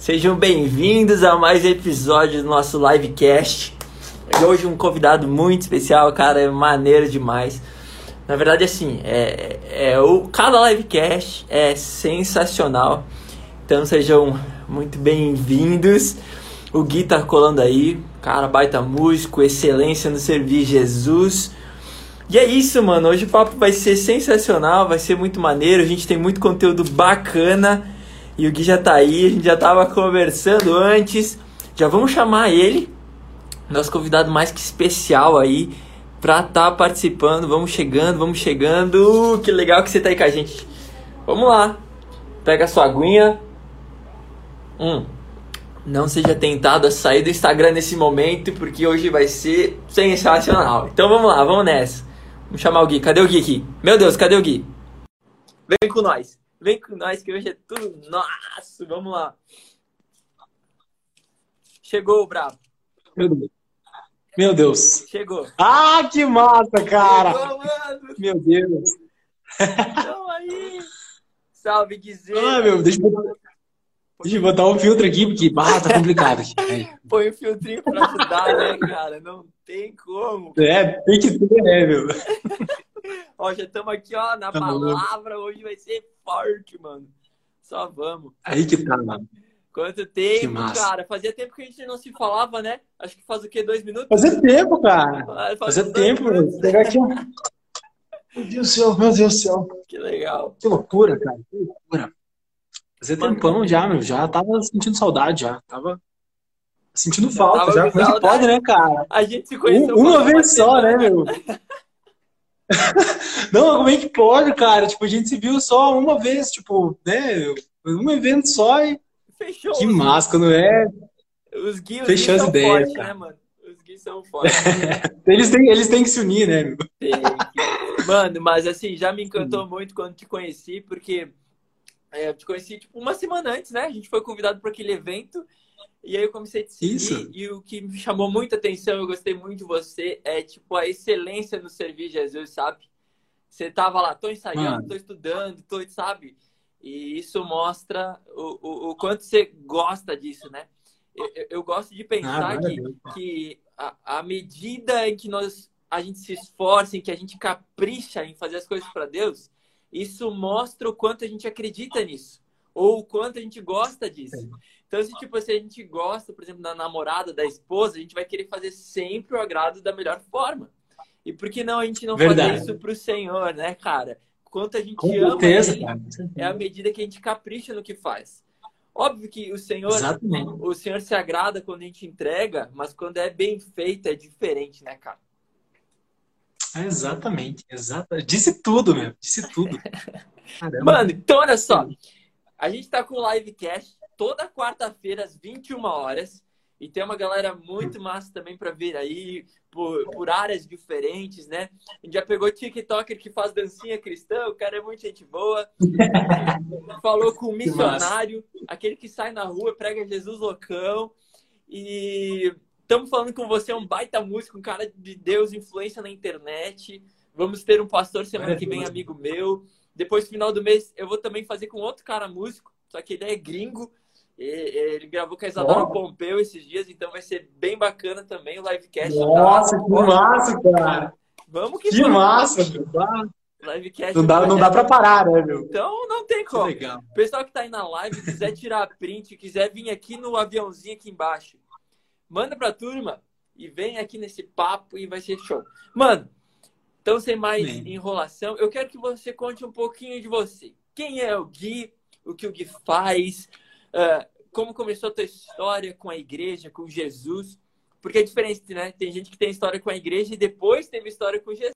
Sejam bem-vindos a mais um episódio do nosso livecast. E hoje um convidado muito especial, cara, é maneiro demais. Na verdade, assim, é, é o cada livecast é sensacional. Então sejam muito bem-vindos. O Gui tá colando aí, cara, baita músico, excelência no servir Jesus. E é isso, mano. Hoje o papo vai ser sensacional, vai ser muito maneiro. A gente tem muito conteúdo bacana. E o Gui já tá aí, a gente já tava conversando antes. Já vamos chamar ele, nosso convidado mais que especial aí, pra tá participando. Vamos chegando, vamos chegando. Que legal que você tá aí com a gente. Vamos lá. Pega a sua aguinha. Hum. Não seja tentado a sair do Instagram nesse momento, porque hoje vai ser sensacional. Então vamos lá, vamos nessa. Vamos chamar o Gui. Cadê o Gui aqui? Meu Deus, cadê o Gui? Vem com nós. Vem com nós que hoje é tudo nosso. Vamos lá. Chegou o Brabo. Meu Deus. Chegou. Ah, que massa, cara. Chegou. Meu Deus. Então aí. Salve, Guizê. Ah, meu, deixa eu, botar, deixa eu botar um filtro aqui, porque bah, tá complicado aqui. Põe um filtrinho pra ajudar, né, cara? Não tem como. É, tem que ter, né, meu? ó, já estamos aqui, ó, na Tá palavra. Hoje vai ser forte, mano. Só vamos. Aí que tá, mano. Quanto tempo, cara? Fazia tempo que a gente não se falava, né? Acho que faz o quê? Dois minutos? Fazia tempo, cara. Faz Fazia dois tempo, pegar aqui, ó. Meu Deus do céu, meu Deus do céu. Que legal. Que loucura, cara. Que loucura. Fazia Mano. tempão já, meu. Já tava sentindo saudade, já. Tava sentindo Já falta, já. com Como é que pode, né, cara? A gente se conheceu Um- uma vez só, semana. né, meu? Não, como é que pode, cara? Tipo, a gente se viu só uma vez, tipo, né? Um evento só e. Fechou. Que massa, quando é. Os guias Fechou as ideias, fortes, né, mano? Os guias são fortes. Eles têm, eles têm que se unir, né? Tem Mano, mas assim, já me encantou muito quando te conheci, porque é, eu te conheci tipo uma semana antes, né? A gente foi convidado para aquele evento e aí eu comecei a te seguir Isso. e o que me chamou muita atenção, eu gostei muito de você, é tipo a excelência no servir Jesus, sabe? Você tava lá, tô ensaiando, Mano. tô estudando, tô, sabe? E isso mostra o, o, o quanto você gosta disso, né? Eu, eu- gosto de Ah, pensar glória a que, que a, a medida em que nós a gente se esforça, em que a gente capricha em fazer as coisas para Deus, isso mostra o quanto a gente acredita nisso, ou o quanto a gente gosta disso. Então, se, tipo, se a gente gosta, por exemplo, da namorada, da esposa, a gente vai querer fazer sempre o agrado da melhor forma. E por que não a gente não Verdade. fazer isso pro Senhor, né, cara? Quanto a gente Com ama certeza, Ele, é a medida que a gente capricha no que faz. Óbvio que o Senhor, Exatamente. o Senhor se agrada quando a gente entrega, mas quando é bem feito é diferente, né, cara? É, Exatamente, exatamente. Disse tudo, meu. Disse tudo. Caramba. Mano, então olha só. A gente tá com o livecast toda quarta-feira às 21 horas. E tem uma galera muito massa também pra vir aí, por, por áreas diferentes, né? A gente já pegou TikToker que faz dancinha cristã, o cara é muito gente boa. Falou com o missionário, aquele que sai na rua, prega Jesus loucão. E estamos falando com você, um baita músico, um cara de Deus, influência na internet. Vamos ter um pastor semana que vem, amigo meu. Depois, final do mês, eu vou também fazer com outro cara músico, só que ele é gringo. E- Ele gravou com a Isadora Ó. Pompeu esses dias, então vai ser bem bacana também o livecast. Nossa, tá? que massa, cara. Vamos que, Que vamos. massa, meu. Ah, Livecast Não dá, não dá pra parar, né, meu? Então não tem Que como. legal. O pessoal que tá aí na live, quiser tirar print, quiser vir aqui no aviãozinho aqui embaixo, manda pra turma e vem aqui nesse papo e vai ser show. Mano, então sem mais Bem. enrolação, eu quero que você conte um pouquinho de você. Quem é o Gui? O que o Gui faz? Ah, como começou a tua história com a igreja, com Jesus? Porque é diferente, né? Tem gente que tem história com a igreja e depois teve história com Jesus.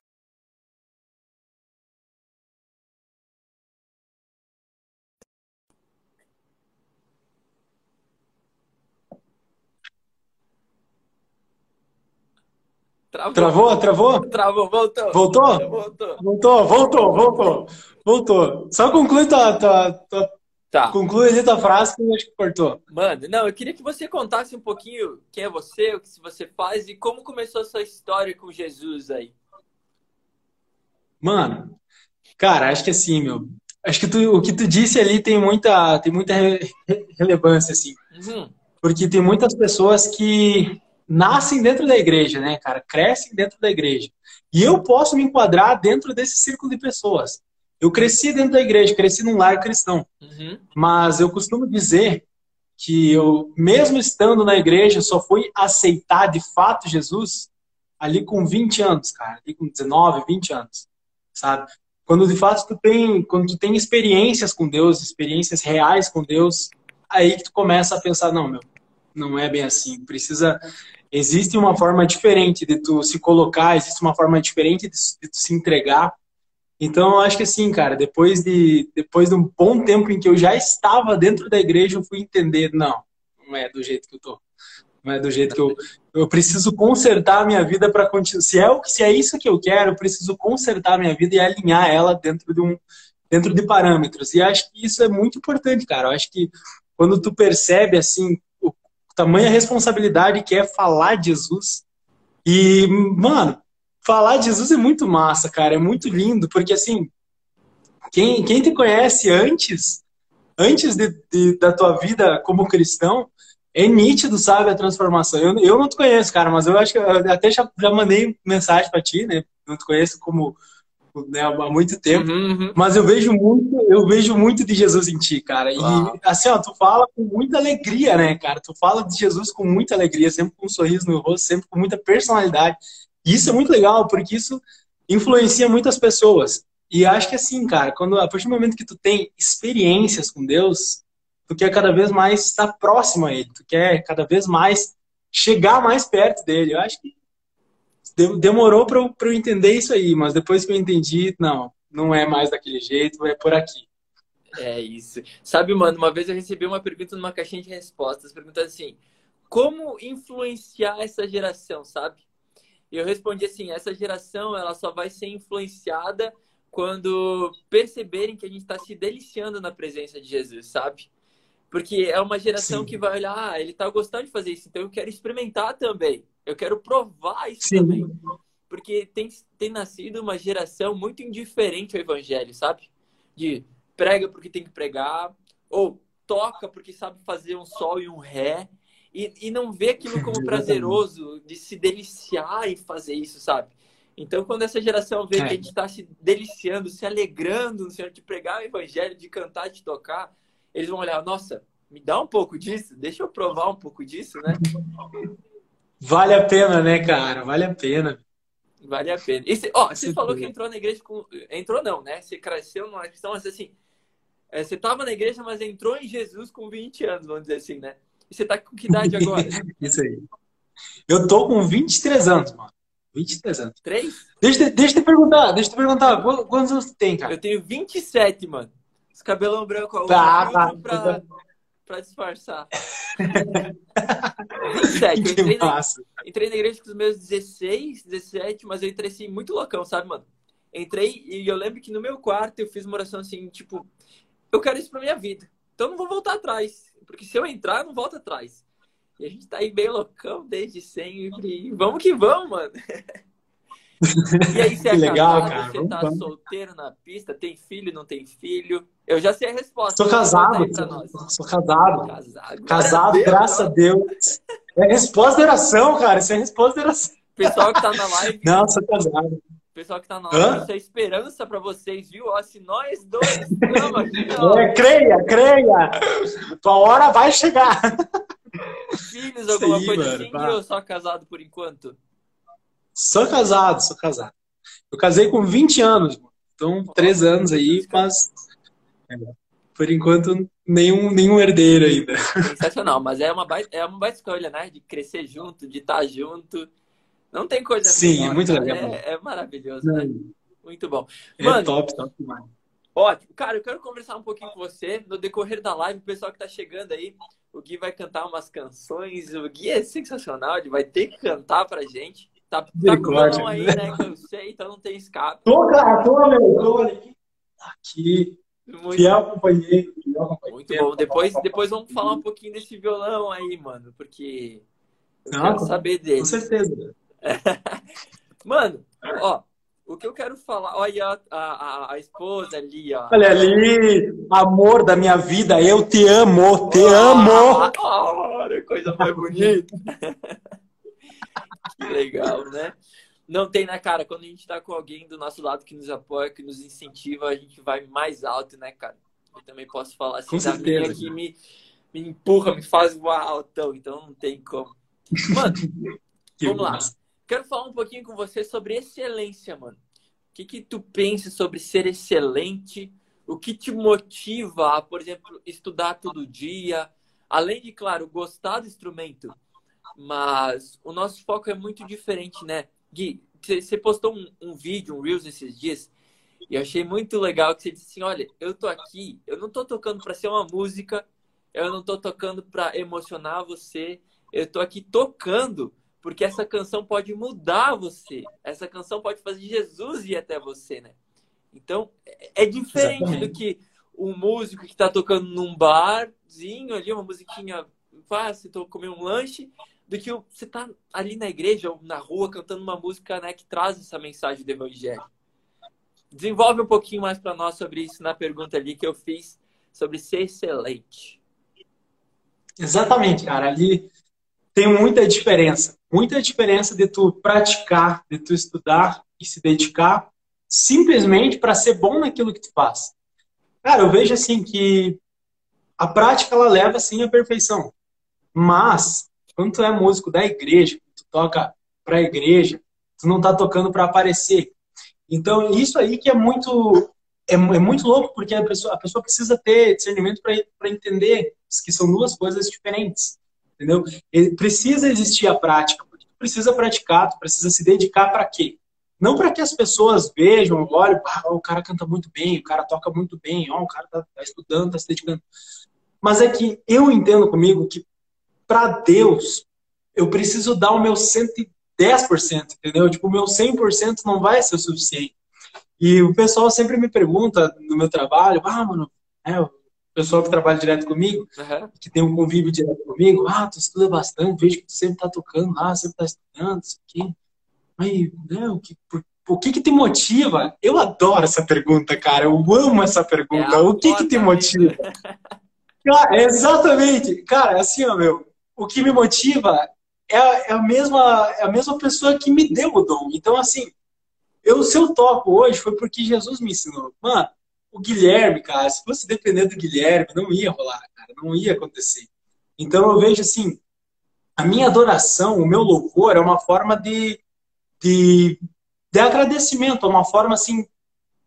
Travou. Travou? Travou? Travou, voltou. Voltou? Voltou. Voltou, voltou, voltou. Voltou. Só conclui tua, tua, tua, Tá. conclui ali tua frase que eu acho que cortou. Mano, não, eu queria que você contasse um pouquinho quem é você, o que você faz e como começou a sua história com Jesus aí. Mano, cara, acho que assim, meu. Acho que tu- o que tu disse ali tem muita, tem muita re- re- relevância, assim. Uhum. Porque tem muitas pessoas que nascem dentro da igreja, né, cara? Crescem dentro da igreja. E eu posso me enquadrar dentro desse círculo de pessoas. Eu cresci dentro da igreja, cresci num lar cristão. Uhum. Mas eu costumo dizer que eu, mesmo estando na igreja, só fui aceitar de fato Jesus ali com 20 anos, cara. Ali com 19, 20 anos, sabe? Quando de fato tu tem, quando tu tem experiências com Deus, experiências reais com Deus, aí que tu começa a pensar, não, meu, não é bem assim. Precisa existe uma forma diferente de tu se colocar, existe uma forma diferente de, de tu se entregar. Então, eu acho que assim, cara, depois de depois de um bom tempo em que eu já estava dentro da igreja, eu fui entender, não, não é do jeito que eu tô. Não é do jeito que eu eu preciso consertar a minha vida para continuar. Se é o se é isso que eu quero, eu preciso consertar a minha vida e alinhar ela dentro de um dentro de parâmetros. E acho que isso é muito importante, cara. Eu acho que quando tu percebe assim tamanha responsabilidade que é falar de Jesus. E, mano, falar de Jesus é muito massa, cara, é muito lindo, porque assim, quem, quem te conhece antes, antes de, de, da tua vida como cristão, é nítido, sabe, a transformação. Eu, eu não te conheço, cara, mas eu acho que eu até já, já mandei mensagem para ti, né? Não te conheço como né, há muito tempo, Uhum, uhum. mas eu vejo muito, eu vejo muito de Jesus em ti, cara. E Uau. assim, ó, tu fala com muita alegria, né, cara? Tu fala de Jesus com muita alegria, sempre com um sorriso no rosto, sempre com muita personalidade. E isso é muito legal, porque isso influencia muitas pessoas. E acho que assim, cara, quando a partir do momento que tu tem experiências com Deus, tu quer cada vez mais estar próximo a ele, tu quer cada vez mais chegar mais perto dele. Eu acho que de- demorou para eu entender isso aí, mas depois que eu entendi, não, não é mais daquele jeito, é por aqui. É isso. Sabe, mano, uma vez eu recebi uma pergunta numa caixinha de respostas, perguntando assim: como influenciar essa geração, sabe? E eu respondi assim: essa geração ela só vai ser influenciada quando perceberem que a gente está se deliciando na presença de Jesus, sabe? Porque é uma geração Sim. que vai olhar, ah, ele tá gostando de fazer isso, então eu quero experimentar também. Eu quero provar isso Sim. também. Porque tem, tem nascido uma geração muito indiferente ao evangelho, sabe? De prega porque tem que pregar, ou toca porque sabe fazer um sol e um ré, e, e não vê aquilo como prazeroso, de se deliciar em fazer isso, sabe? Então, quando essa geração vê É. que a gente está se deliciando, se alegrando no Senhor de pregar o evangelho, de cantar, de tocar, eles vão olhar, nossa, me dá um pouco disso, deixa eu provar um pouco disso, né? Vale a pena, né, cara? Vale a pena. Vale a pena. E você, ó, você falou que entrou na igreja com. Entrou não, né? Você cresceu numa questão, mas assim. é, você tava na igreja, mas entrou em Jesus com 20 anos, vamos dizer assim, né? E você tá com que idade agora? Isso aí. Eu tô com 23 anos, mano. 23 anos. Três? Deixa, eu- deixa eu te perguntar, deixa eu te perguntar, qu- quantos anos tu tem, cara? Eu tenho 27, mano. Os cabelão branco Tá, tá. pra, pra disfarçar. 27. Eu Que entrei na, massa. entrei na igreja com os meus 16, 17, mas eu entrei assim, muito loucão, sabe, mano? Entrei e eu lembro que no meu quarto eu fiz uma oração assim, tipo, eu quero isso pra minha vida. Então eu não vou voltar atrás. Porque se eu entrar, eu não volto atrás. E a gente tá aí bem loucão desde sempre. E Vamos que vamos, mano. E aí, você é legal, casado, cara. você tá vamos. solteiro na pista, tem filho, não tem filho? Eu já sei a resposta. Sou casado, sou, casado. Casado. Casado, Glória a Deus, graças a. Deus. É resposta de oração, cara. Isso é resposta de oração. Pessoal que tá na live, Não, sou casado. Pessoal que tá na live, isso é esperança pra vocês, viu? Ó, se nós dois estamos aqui, ó, É, creia, creia. Tua hora vai chegar. filhos, alguma aí, coisa mano, assim, ou só casado por enquanto? Sou casado, sou casado. Eu casei com 20 anos, mano. Então, três anos aí, mas é, por enquanto nenhum, nenhum herdeiro ainda. Sensacional, mas é uma baita, é uma baita escolha, né? De crescer junto, de estar junto. Não tem coisa Sim, melhor, é muito legal. É, é maravilhoso, né? Muito bom. É Mano, top, top demais. Ótimo. Cara, eu quero conversar um pouquinho com você no decorrer da live. O pessoal que tá chegando aí, o Gui vai cantar umas canções. O Gui é sensacional, ele vai ter que cantar pra gente. Tá, tá com aí, né? Que eu sei, então não tem escape. Tô, cara, tô, meu, tô aqui. Aqui, Muito, fiel companheiro. Fiel companheiro. muito bom. Depois, depois vamos falar um pouquinho desse violão aí, mano, porque eu Não, quero saber dele. Com certeza. Mano, ó, o que eu quero falar, olha a, a, a esposa ali, ó. Olha ali, amor da minha vida, eu te amo, te ah, amo. Olha, coisa mais bonita. que legal, né? Não tem na cara, quando a gente tá com alguém do nosso lado que nos apoia, que nos incentiva, a gente vai mais alto, né, cara? Eu também posso falar assim, com da certeza. minha que me, me empurra, me faz voar altão, então não tem como. Mano, vamos lá. Quero falar um pouquinho com você sobre excelência, mano. O que, que tu pensa sobre ser excelente? O que te motiva a, por exemplo, estudar todo dia? Além de, claro, gostar do instrumento. Mas o nosso foco é muito diferente, né? Gui, você postou um, um vídeo, um Reels esses dias, e eu achei muito legal que você disse assim: olha, eu tô aqui, eu não tô tocando para ser uma música, eu não tô tocando para emocionar você, eu tô aqui tocando porque essa canção pode mudar você. Essa canção pode fazer Jesus ir até você, né? Então, é, é diferente Exatamente. do que um músico que está tocando num barzinho ali, uma musiquinha fácil, tô comer um lanche, do que você tá ali na igreja ou na rua cantando uma música né, que traz essa mensagem do evangelho. Desenvolve um pouquinho mais para nós sobre isso na pergunta ali que eu fiz sobre ser excelente. Exatamente, cara. Ali tem muita diferença. Muita diferença de tu praticar, de tu estudar e se dedicar simplesmente para ser bom naquilo que tu faz. Cara, eu vejo assim que a prática ela leva assim à perfeição. Mas quando tu é músico da igreja, tu toca para a igreja, tu não tá tocando para aparecer. Então, isso aí que é muito é, é muito louco, porque a pessoa, a pessoa precisa ter discernimento para entender que são duas coisas diferentes entendeu? precisa existir a prática, porque tu precisa praticar, tu precisa se dedicar para quê? Não para que as pessoas vejam, olhem, ah, o cara canta muito bem, o cara toca muito bem, ó, o cara tá, tá estudando, tá se dedicando. Mas é que eu entendo comigo que para Deus eu preciso dar o meu 110%, entendeu? Tipo, o meu 100% não vai ser o suficiente. E o pessoal sempre me pergunta no meu trabalho, ah, mano, é, pessoal que trabalha direto comigo, uhum. que tem um convívio direto comigo, ah, tu estuda bastante, vejo que tu sempre tá tocando lá, sempre tá estudando, isso aqui. Mas, né, o que, por, o que que te motiva? Eu adoro essa pergunta, cara, eu amo essa pergunta. É o que que te motiva? Cara, exatamente. Cara, assim, ó, meu, o que me motiva é, é, a mesma, é a mesma pessoa que me deu o dom. Então, assim, eu, se eu toco hoje foi porque Jesus me ensinou. Mano, o Guilherme, cara, se fosse depender do Guilherme, não ia rolar, cara, não ia acontecer. Então eu vejo assim, a minha adoração, o meu louvor é uma forma de, de, de agradecimento, é uma forma assim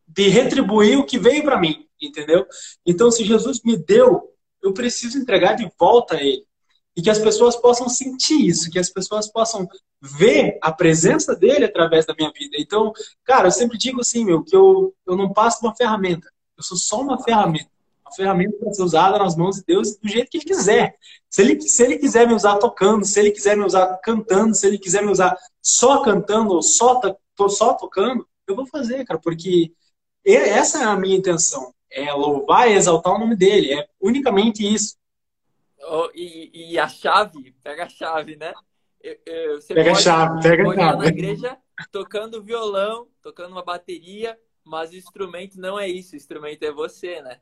de retribuir o que veio para mim, entendeu? Então se Jesus me deu, eu preciso entregar de volta a ele. E que as pessoas possam sentir isso, que as pessoas possam ver a presença dele através da minha vida. Então, cara, eu sempre digo assim, meu, que eu, eu não passo uma ferramenta. Eu sou só uma ferramenta. Uma ferramenta para ser usada nas mãos de Deus do jeito que Ele quiser. Se ele, se ele quiser me usar tocando, se Ele quiser me usar cantando, se Ele quiser me usar só cantando ou só, só tocando, eu vou fazer, cara, porque essa é a minha intenção. É louvar e exaltar o nome dele. É unicamente isso. Oh, e, e, a chave, pega a chave, né? Pega pode, a chave, pega a chave. na igreja tocando violão, tocando uma bateria, mas instrumento não é isso, instrumento é você, né?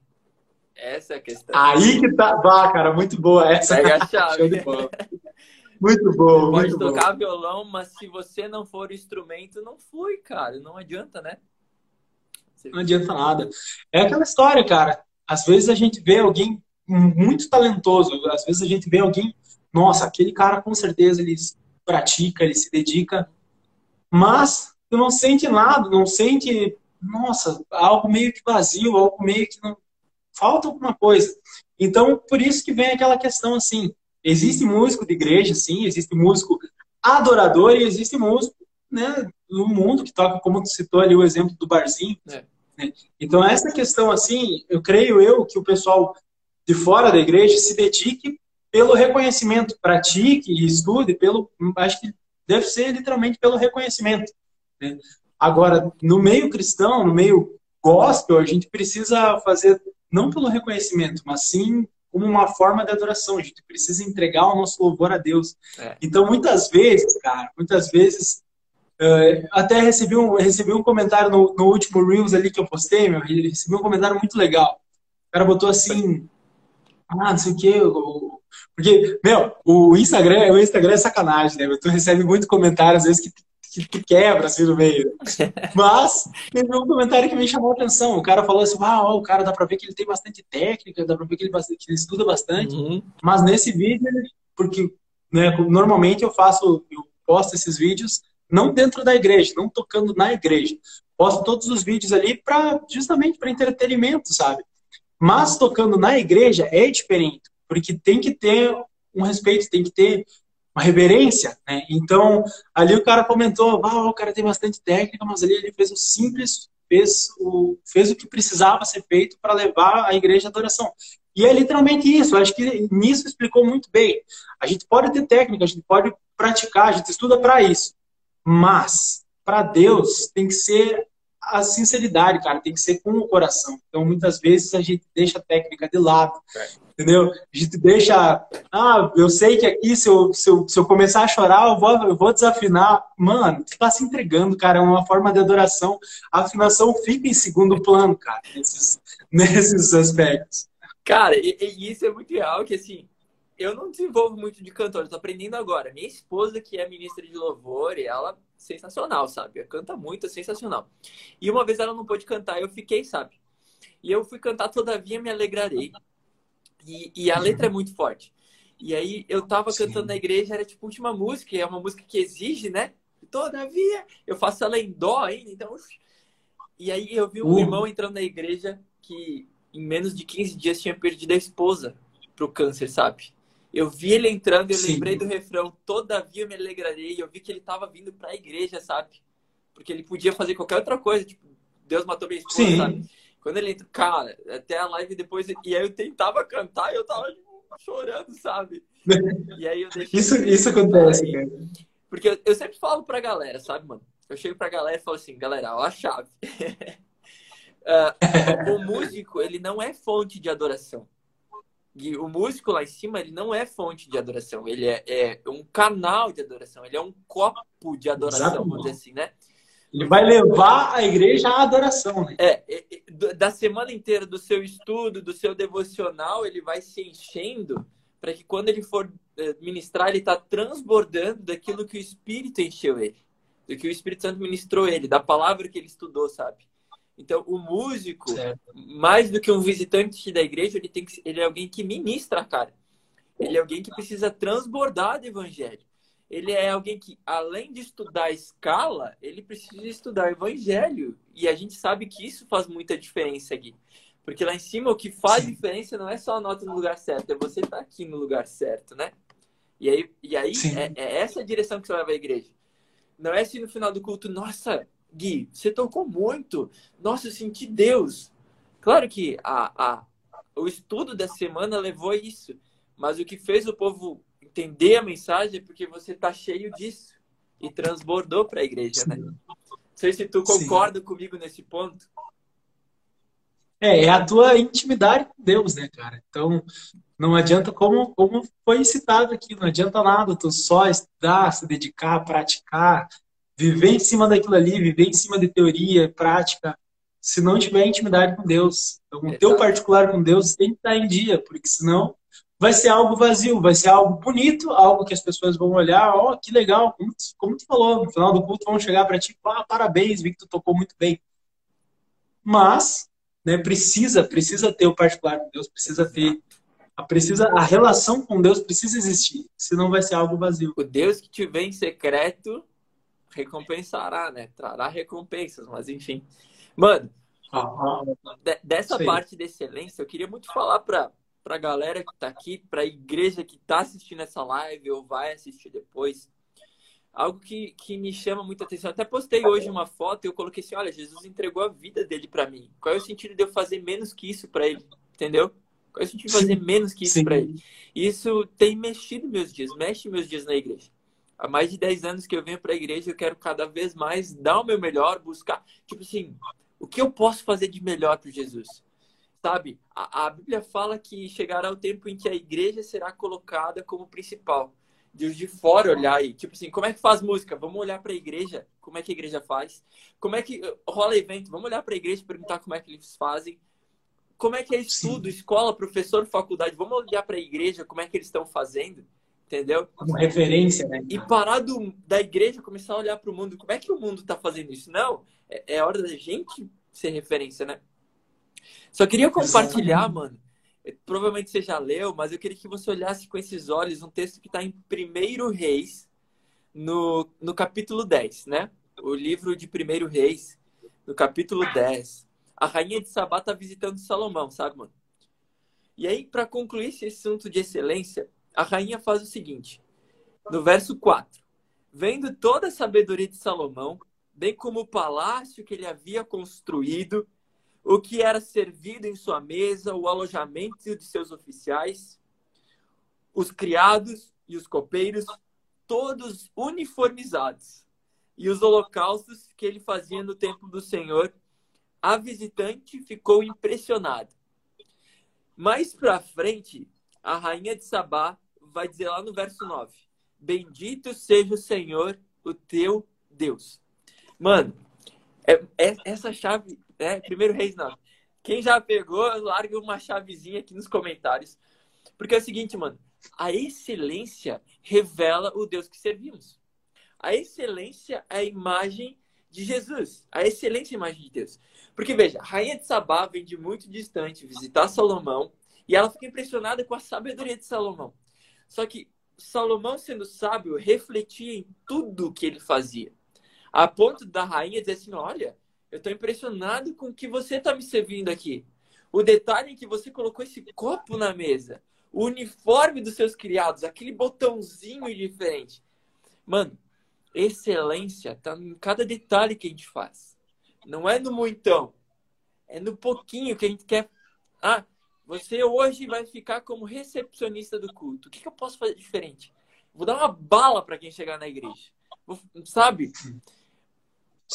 Essa é a questão. Aí que tá. Vá, cara, muito boa. Essa Pega a chave. muito bom. Pode muito tocar bom. violão, mas se você não for instrumento, não foi, cara. Não adianta, né? Você... Não adianta nada. É aquela história, cara. Às vezes a gente vê alguém muito talentoso, às vezes a gente vê alguém, nossa, aquele cara com certeza ele pratica, ele se dedica, mas tu não sente nada, não sente nossa, algo meio que vazio, algo meio que não. Falta alguma coisa. Então, por isso que vem aquela questão assim: existe músico de igreja, sim, existe músico adorador e existe músico né, no mundo que toca, como tu citou ali o exemplo do barzinho. É. Né? Então, essa questão, assim, eu creio eu que o pessoal de fora da igreja se dedique pelo reconhecimento, pratique e estude pelo, acho que deve ser literalmente pelo reconhecimento. Né? Agora, no meio cristão, no meio gospel, a gente precisa fazer não pelo reconhecimento, mas sim como uma forma de adoração. A gente precisa entregar o nosso louvor a Deus. É. Então, muitas vezes, cara, muitas vezes Uh, até recebi um, recebi um comentário no, no, último Reels ali que eu postei, meu, recebi um comentário muito legal. O cara botou assim, ah, não sei o quê, porque, meu, o Instagram, o Instagram é sacanagem, né? Tu recebe muito comentário, às vezes, que, que, que quebra assim no meio. Mas teve um comentário que me chamou a atenção. O cara falou assim: ah, ó, o cara dá pra ver que ele tem bastante técnica, dá pra ver que ele, que ele estuda bastante. Uhum. Mas nesse vídeo, porque né, normalmente eu faço, eu posto esses vídeos não dentro da igreja, não tocando na igreja. Posto todos os vídeos ali para justamente para entretenimento, sabe? Mas tocando na igreja é diferente, porque tem que ter um respeito, tem que ter uma reverência, né? Então, ali o cara comentou, ah, o cara tem bastante técnica, mas ali ele fez o simples, fez o, fez o que precisava ser feito para levar a igreja à adoração. E é literalmente isso, acho que nisso explicou muito bem. A gente pode ter técnica, a gente pode praticar, a gente estuda para isso. Mas, para Deus, tem que ser a sinceridade, cara, tem que ser com o coração. Então, muitas vezes a gente deixa a técnica de lado, é. entendeu? A gente deixa, ah, eu sei que aqui, se eu, se eu, se eu começar a chorar, eu vou, eu vou desafinar. Mano, tu tá se entregando, cara, é uma forma de adoração. A afinação fica em segundo plano, cara, nesses, nesses aspectos. Cara, e, e isso é muito real, que assim, eu não desenvolvo muito de cantor, eu tô aprendendo agora. Minha esposa, que é ministra de louvor, ela sensacional, sabe? Ela canta muito, é sensacional. E uma vez ela não pôde cantar, eu fiquei, sabe? E eu fui cantar Todavia Me Alegrarei. E, e a letra é muito forte. E aí eu tava Sim. cantando na igreja, era tipo última música, é uma música que exige, né? Todavia, eu faço ela em dó ainda, então. E aí eu vi um uh. irmão entrando na igreja que em menos de 15 dias tinha perdido a esposa pro câncer, sabe? Eu vi ele entrando e eu Sim. lembrei do refrão Todavia eu me alegrarei. Eu vi que ele estava vindo para a igreja, sabe? Porque ele podia fazer qualquer outra coisa, tipo, Deus matou minha esposa, Sim. sabe? Quando ele entra, cara, até a live depois, e aí eu tentava cantar e eu tava tipo, chorando, sabe? E aí eu deixei. Isso, isso acontece, cara. Porque eu, eu, sempre falo pra galera, sabe, mano? Eu chego pra galera e falo assim, galera, ó a chave. uh, o músico, ele não é fonte de adoração. E o músico lá em cima, ele não é fonte de adoração, ele é, é um canal de adoração, ele é um copo de adoração, Exatamente. vamos dizer assim, né? Ele vai levar a igreja à adoração, né? É, é, é da semana inteira do seu estudo, do seu devocional, ele vai se enchendo para que quando ele for é, ministrar, ele está transbordando daquilo que o Espírito encheu ele, do que o Espírito Santo ministrou ele, da palavra que ele estudou, sabe? Então, o músico, certo. mais do que um visitante da igreja, ele, tem que, ele é alguém que ministra, cara. Ele é alguém que precisa transbordar do evangelho. Ele é alguém que, além de estudar a escala, ele precisa estudar o evangelho. E a gente sabe que isso faz muita diferença aqui. Porque lá em cima, o que faz Sim. diferença não é só a nota no lugar certo, é você estar tá aqui no lugar certo, né? E aí, e aí é, é essa a direção que você leva a igreja. Não é se no final do culto, nossa, Gui, você tocou muito. Nossa, eu senti Deus. Claro que a, a, o estudo da semana levou a isso. Mas o que fez o povo entender a mensagem é porque você está cheio disso. E transbordou para a igreja, né? Não sei se tu concorda Sim. comigo nesse ponto. É, é a tua intimidade com Deus, né, cara? Então, não adianta, como, como foi citado aqui, não adianta nada tu só estudar, se dedicar, praticar, viver em cima daquilo ali, viver em cima de teoria, prática, se não tiver intimidade com Deus. Então, o teu particular com Deus tem que estar em dia, porque senão vai ser algo vazio, vai ser algo bonito, algo que as pessoas vão olhar, ó, oh, que legal, como tu, como tu falou, no final do culto vão chegar para ti, ah, parabéns, vi que tu tocou muito bem. Mas, né, precisa, precisa ter o particular com Deus, precisa ter a, precisa, a relação com Deus precisa existir, senão vai ser algo vazio. O Deus que te vê em secreto recompensará, né? Trará recompensas, mas enfim. Mano, de, dessa Sim. parte de excelência, eu queria muito falar para para a galera que está aqui, para a igreja que está assistindo essa live ou vai assistir depois, algo que, que me chama muita atenção. Eu até postei hoje uma foto e eu coloquei assim: olha, Jesus entregou a vida dele para mim. Qual é o sentido de eu fazer menos que isso para ele? Entendeu? Qual é o sentido de fazer menos que isso para ele? Isso tem mexido meus dias, mexe meus dias na igreja há mais de 10 anos que eu venho para a igreja, eu quero cada vez mais dar o meu melhor, buscar, tipo assim, o que eu posso fazer de melhor para Jesus? Sabe? A, a, Bíblia fala que chegará o tempo em que a igreja será colocada como principal. de os de fora olhar e, tipo assim, como é que faz música? Vamos olhar para a igreja, como é que a igreja faz? Como é que rola evento? Vamos olhar para a igreja e perguntar como é que eles fazem. Como é que é estudo, Sim. escola, professor, faculdade? Vamos olhar para a igreja, como é que eles estão fazendo? Entendeu? Como referência, né? E parar do, da igreja começar a olhar para o mundo. Como é que o mundo está fazendo isso? Não, é, é hora da gente ser referência, né? Só queria compartilhar, mano, provavelmente você já leu, mas eu queria que você olhasse com esses olhos um texto que está em 1 Reis, no, no capítulo 10, né? O livro de 1 Reis, no capítulo 10. A rainha de Sabá está visitando Salomão, sabe, mano? E aí, para concluir esse assunto de excelência, a rainha faz o seguinte: no verso 4. Vendo toda a sabedoria de Salomão, bem como o palácio que ele havia construído o que era servido em sua mesa, o alojamento de seus oficiais, os criados e os copeiros, todos uniformizados, e os holocaustos que ele fazia no templo do Senhor, a visitante ficou impressionada. Mais para frente, a rainha de Sabá vai dizer lá no verso 9: Bendito seja o Senhor, o teu Deus. Mano, é, é, essa chave é, primeiro Reis não. Quem já pegou, larga uma chavezinha aqui nos comentários. Porque é o seguinte, mano. A excelência revela o Deus que servimos. A excelência é a imagem de Jesus. A excelência é a imagem de Deus. Porque, veja, a rainha de Sabá vem de muito distante visitar Salomão e ela fica impressionada com a sabedoria de Salomão. Só que Salomão, sendo sábio, refletia em tudo que ele fazia. A ponto da rainha dizer assim: olha, eu estou impressionado com o que você está me servindo aqui. O detalhe em que você colocou esse copo na mesa, o uniforme dos seus criados, aquele botãozinho diferente. Mano, excelência tá em cada detalhe que a gente faz. Não é no muitão. É no pouquinho que a gente quer. Ah, você hoje vai ficar como recepcionista do culto. O que, que eu posso fazer diferente? Vou dar uma bala para quem chegar na igreja. Vou, sabe?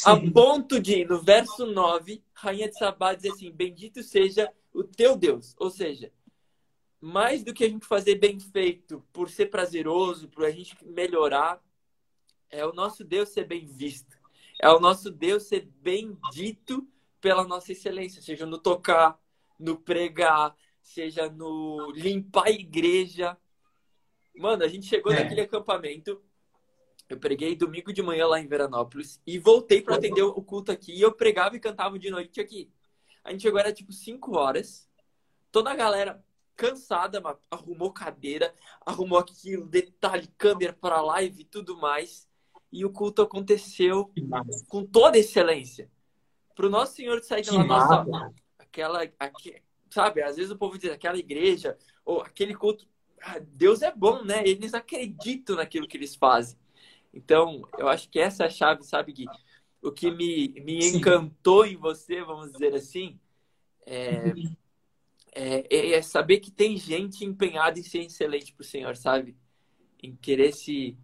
A ponto de, no verso 9, Rainha de Sabá diz assim: Bendito seja o teu Deus. Ou seja, mais do que a gente fazer bem feito por ser prazeroso, por a gente melhorar, é o nosso Deus ser bem visto. É o nosso Deus ser bendito pela nossa excelência, seja no tocar, no pregar, seja no limpar a igreja. Mano, a gente chegou é. naquele acampamento eu preguei domingo de manhã lá em Veranópolis e voltei para atender o culto aqui. E eu pregava e cantava de noite aqui. A gente chegou, era tipo 5 horas. Toda a galera cansada, arrumou cadeira, arrumou aquilo, detalhe, câmera para live e tudo mais. E o culto aconteceu com toda excelência. Para o nosso Senhor sair da nossa. Aquela. Aqui, sabe, às vezes o povo diz aquela igreja, ou aquele culto. Ah, Deus é bom, né? Eles acreditam naquilo que eles fazem. Então, eu acho que essa é a chave, sabe, Gui? O que me, me encantou em você, vamos dizer assim, é, é, é, saber que tem gente empenhada em ser excelente para o Senhor, sabe? Em querer se